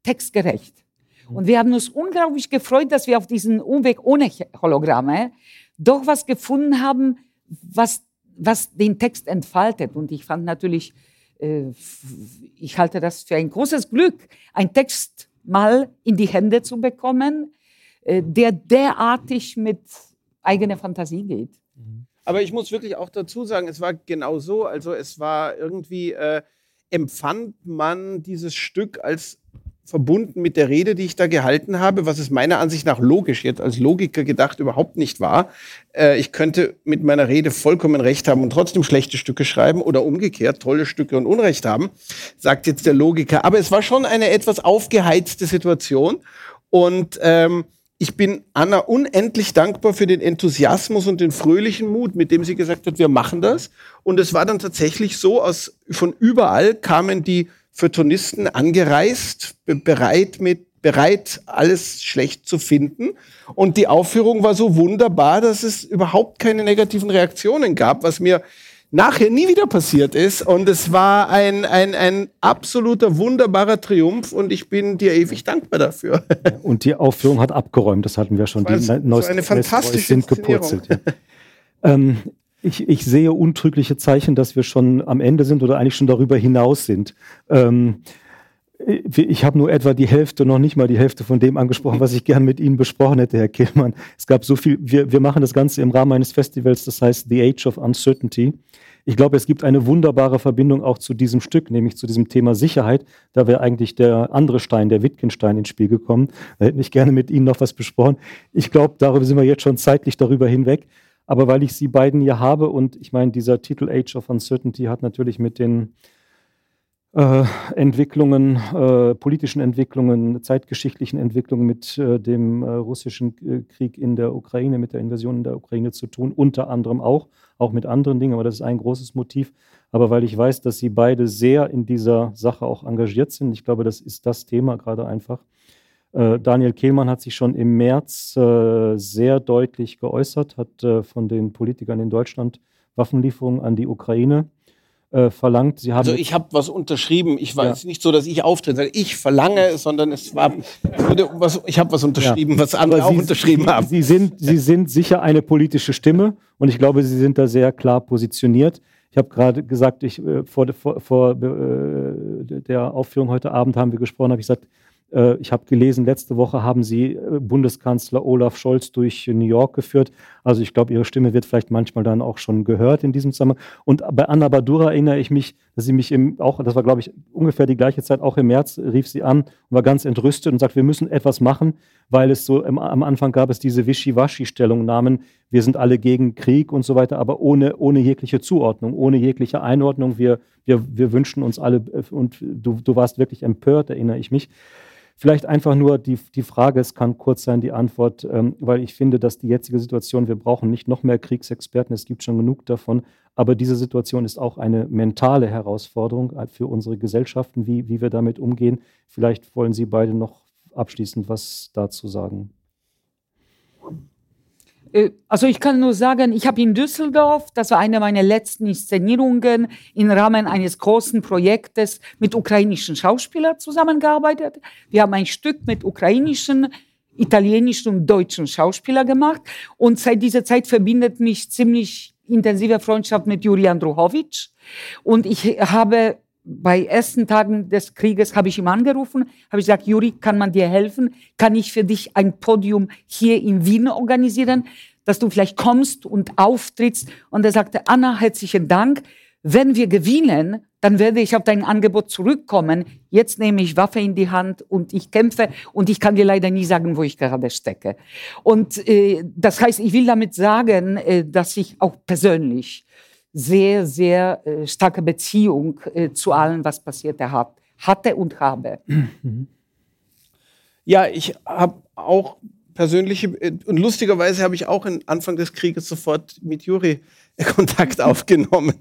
textgerecht. Mhm. Und wir haben uns unglaublich gefreut, dass wir auf diesen Umweg ohne Hologramme doch was gefunden haben, was, was den Text entfaltet. Und ich fand natürlich, äh, ich halte das für ein großes Glück, einen Text mal in die Hände zu bekommen, äh, der derartig mit eigener Fantasie geht. Mhm. Aber ich muss wirklich auch dazu sagen, es war genau so. Also es war irgendwie, äh, empfand man dieses Stück als verbunden mit der Rede, die ich da gehalten habe, was es meiner Ansicht nach logisch jetzt als Logiker gedacht überhaupt nicht war. Äh, ich könnte mit meiner Rede vollkommen recht haben und trotzdem schlechte Stücke schreiben oder umgekehrt tolle Stücke und Unrecht haben, sagt jetzt der Logiker. Aber es war schon eine etwas aufgeheizte Situation und ähm, ich bin Anna unendlich dankbar für den Enthusiasmus und den fröhlichen Mut, mit dem sie gesagt hat, wir machen das. Und es war dann tatsächlich so, aus, von überall kamen die Feuilletonisten angereist, bereit mit bereit, alles schlecht zu finden. Und die Aufführung war so wunderbar, dass es überhaupt keine negativen Reaktionen gab, was mir nachher nie wieder passiert ist. Und es war ein, ein, ein absoluter, wunderbarer Triumph und ich bin dir ewig dankbar dafür. Und die Aufführung hat abgeräumt, das hatten wir schon. Das war die so eine fantastische sind gepurzelt. Ja. ähm, ich, ich sehe untrügliche Zeichen, dass wir schon am Ende sind oder eigentlich schon darüber hinaus sind. Ähm, ich habe nur etwa die Hälfte, noch nicht mal die Hälfte von dem angesprochen, was ich gern mit Ihnen besprochen hätte, Herr Kehlmann. Es gab so viel, wir, wir machen das Ganze im Rahmen eines Festivals, das heißt The Age of Uncertainty. Ich glaube, es gibt eine wunderbare Verbindung auch zu diesem Stück, nämlich zu diesem Thema Sicherheit. Da wäre eigentlich der andere Stein, der Wittgenstein, ins Spiel gekommen. Da hätte ich gerne mit Ihnen noch was besprochen. Ich glaube, darüber sind wir jetzt schon zeitlich darüber hinweg. Aber weil ich Sie beiden hier habe und ich meine, dieser Titel Age of Uncertainty hat natürlich mit den äh, Entwicklungen, äh, politischen Entwicklungen, zeitgeschichtlichen Entwicklungen mit äh, dem äh, russischen äh, Krieg in der Ukraine, mit der Invasion in der Ukraine zu tun, unter anderem auch, auch mit anderen Dingen, aber das ist ein großes Motiv. Aber weil ich weiß, dass Sie beide sehr in dieser Sache auch engagiert sind, ich glaube, das ist das Thema gerade einfach. Äh, Daniel Kehlmann hat sich schon im März sehr deutlich geäußert, hat von den Politikern in Deutschland Waffenlieferungen an die Ukraine äh, verlangt. Sie haben also ich habe was unterschrieben. Ich war ja. jetzt nicht so, dass ich auftrete, ich verlange, sondern es war, ich habe was unterschrieben, ja. was andere Aber auch Sie, unterschrieben haben. Sie sind, Sie sind sicher eine politische Stimme und ich glaube, Sie sind da sehr klar positioniert. Ich habe gerade gesagt, ich, äh, vor, vor, vor äh, der Aufführung heute Abend haben wir gesprochen, habe ich gesagt, äh, ich habe gelesen, letzte Woche haben Sie äh, Bundeskanzler Olaf Scholz durch New York geführt. Also ich glaube, Ihre Stimme wird vielleicht manchmal dann auch schon gehört in diesem Zusammenhang. Und bei Anna Badura erinnere ich mich, dass sie mich im, auch, das war glaube ich ungefähr die gleiche Zeit, auch im März rief sie an und war ganz entrüstet und sagt, wir müssen etwas machen, weil es so im, am Anfang gab es diese Wischiwaschi-Stellungnahmen, wir sind alle gegen Krieg und so weiter, aber ohne, ohne jegliche Zuordnung, ohne jegliche Einordnung. Wir, wir, wir wünschen uns alle, äh, und du, du warst wirklich empört, erinnere ich mich. Vielleicht einfach nur die, die Frage, es kann kurz sein, die Antwort, ähm, weil ich finde, dass die jetzige Situation, wir brauchen nicht noch mehr Kriegsexperten, es gibt schon genug davon, aber diese Situation ist auch eine mentale Herausforderung für unsere Gesellschaften, wie, wie wir damit umgehen. Vielleicht wollen Sie beide noch abschließend was dazu sagen. Äh, also ich kann nur sagen, ich habe in Düsseldorf, das war eine meiner letzten Inszenierungen, im Rahmen eines großen Projektes mit ukrainischen Schauspielern zusammengearbeitet. Wir haben ein Stück mit ukrainischen, italienischen und deutschen Schauspielern gemacht. Und seit dieser Zeit verbindet mich ziemlich intensive Freundschaft mit Juri Andruchowitsch. Und ich habe bei ersten Tagen des Krieges habe ich ihm angerufen, habe ich gesagt, Juri, kann man dir helfen? Kann ich für dich ein Podium hier in Wien organisieren, dass du vielleicht kommst und auftrittst? Und er sagte, Anna, herzlichen Dank. Wenn wir gewinnen, dann werde ich auf dein Angebot zurückkommen. Jetzt nehme ich Waffe in die Hand und ich kämpfe und ich kann dir leider nie sagen, wo ich gerade stecke. Und äh, das heißt, ich will damit sagen, äh, dass ich auch persönlich sehr, sehr äh, starke Beziehung äh, zu allem, was passiert hat, hatte und habe. Ja, ich habe auch persönliche äh, und lustigerweise habe ich auch Anfang des Krieges sofort mit Juri Kontakt aufgenommen.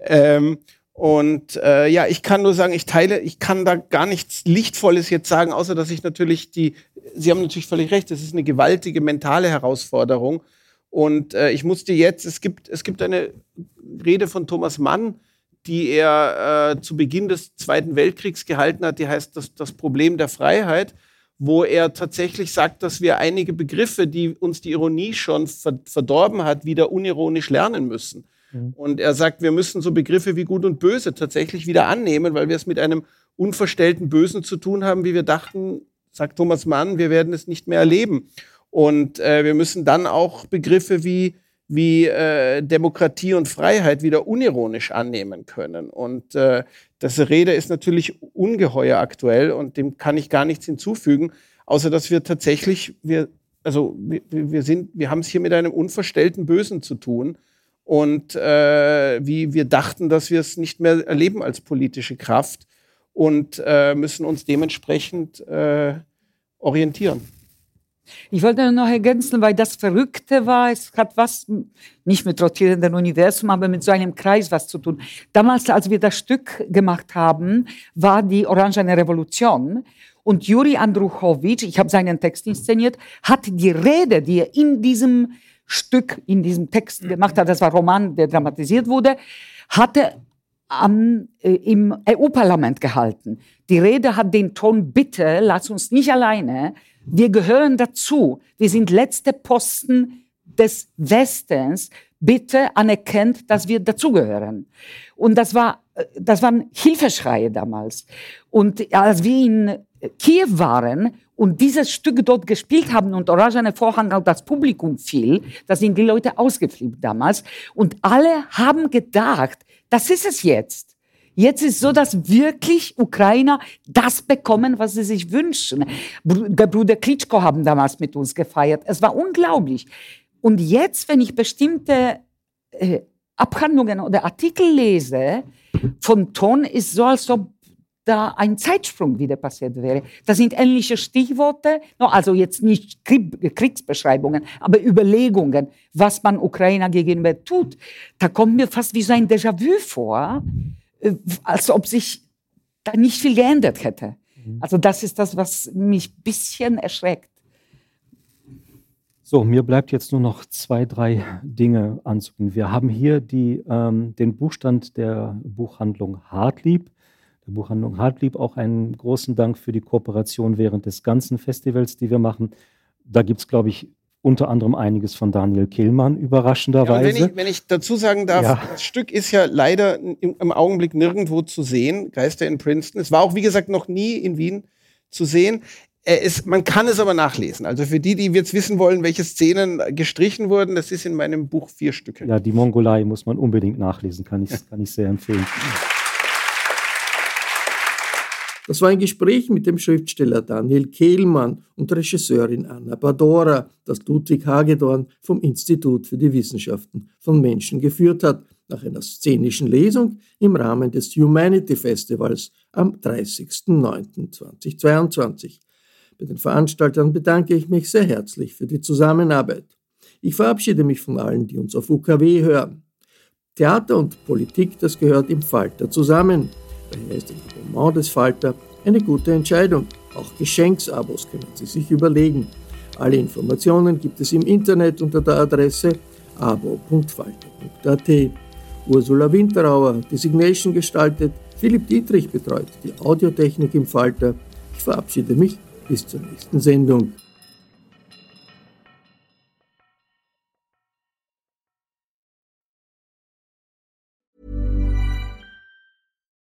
ähm, und äh, ja, ich kann nur sagen, ich teile, ich kann da gar nichts Lichtvolles jetzt sagen, außer dass ich natürlich die, Sie haben natürlich völlig recht, das ist eine gewaltige mentale Herausforderung. Und äh, ich musste jetzt, es gibt, es gibt eine Rede von Thomas Mann, die er äh, zu Beginn des Zweiten Weltkriegs gehalten hat, die heißt das, das Problem der Freiheit, wo er tatsächlich sagt, dass wir einige Begriffe, die uns die Ironie schon verdorben hat, wieder unironisch lernen müssen. Mhm. Und er sagt, wir müssen so Begriffe wie gut und böse tatsächlich wieder annehmen, weil wir es mit einem unverstellten Bösen zu tun haben, wie wir dachten, sagt Thomas Mann, wir werden es nicht mehr erleben. Und äh, wir müssen dann auch Begriffe wie, wie äh, Demokratie und Freiheit wieder unironisch annehmen können. Und äh, das Rede ist natürlich ungeheuer aktuell und dem kann ich gar nichts hinzufügen, außer dass wir tatsächlich, wir, also wir, wir sind, wir haben es hier mit einem unverstellten Bösen zu tun. Und äh, wie wir dachten, dass wir es nicht mehr erleben als politische Kraft und äh, müssen uns dementsprechend äh, orientieren. Ich wollte noch ergänzen, weil das Verrückte war, es hat was nicht mit rotierendem Universum, aber mit so einem Kreis was zu tun. Damals, als wir das Stück gemacht haben, war die Orangene Revolution. Und Juri Andruchowitsch, ich habe seinen Text inszeniert, hat die Rede, die er in diesem Stück in diesem Text gemacht hat, das war Roman, der dramatisiert wurde, hatte am, äh, im EU-Parlament gehalten. Die Rede hat den Ton, bitte, lass uns nicht alleine, wir gehören dazu, wir sind letzte Posten des Westens, bitte anerkennt, dass wir dazugehören. Und das war, äh, das waren Hilfeschreie damals. Und als wir in Kiew waren und dieses Stück dort gespielt haben und Orangene Vorhang auf das Publikum fiel, da sind die Leute ausgeflippt damals. Und alle haben gedacht, das ist es jetzt. Jetzt ist so, dass wirklich Ukrainer das bekommen, was sie sich wünschen. Der Bruder Klitschko haben damals mit uns gefeiert. Es war unglaublich. Und jetzt, wenn ich bestimmte äh, Abhandlungen oder Artikel lese, vom Ton ist so, als ob da ein Zeitsprung wieder passiert wäre. Das sind ähnliche Stichworte, also jetzt nicht Kriegsbeschreibungen, aber Überlegungen, was man Ukrainer gegenüber tut. Da kommt mir fast wie so ein Déjà-vu vor, als ob sich da nicht viel geändert hätte. Mhm. Also das ist das, was mich ein bisschen erschreckt. So, mir bleibt jetzt nur noch zwei, drei Dinge anzugehen. Wir haben hier die, ähm, den Buchstand der Buchhandlung Hartlieb der Buchhandlung Hartlieb auch einen großen Dank für die Kooperation während des ganzen Festivals, die wir machen. Da gibt es, glaube ich, unter anderem einiges von Daniel Kehlmann, überraschenderweise. Ja, wenn, ich, wenn, ich, dazu sagen darf, ja. das Stück ist ja leider im, im, Augenblick nirgendwo zu sehen, Geister in Princeton. Es war auch, wie gesagt, noch nie in Wien zu sehen. Es, man kann es aber nachlesen. Also für die, die jetzt wissen wollen, welche Szenen gestrichen wurden, das ist in meinem Buch vier Stücke. Ja, die Mongolei muss man unbedingt nachlesen, kann ich, kann ich sehr empfehlen. Das war ein Gespräch mit dem Schriftsteller Daniel Kehlmann und Regisseurin Anna Badora, das Ludwig Hagedorn vom Institut für die Wissenschaften von Menschen geführt hat, nach einer szenischen Lesung im Rahmen des Humanity Festivals am 30.09.2022. Bei den Veranstaltern bedanke ich mich sehr herzlich für die Zusammenarbeit. Ich verabschiede mich von allen, die uns auf UKW hören. Theater und Politik, das gehört im Falter zusammen. Ist ein Abonnement des Falter eine gute Entscheidung. Auch Geschenksabos können Sie sich überlegen. Alle Informationen gibt es im Internet unter der Adresse abo.falter.at. Ursula Winterauer hat Designation gestaltet, Philipp Dietrich betreut die Audiotechnik im Falter. Ich verabschiede mich bis zur nächsten Sendung.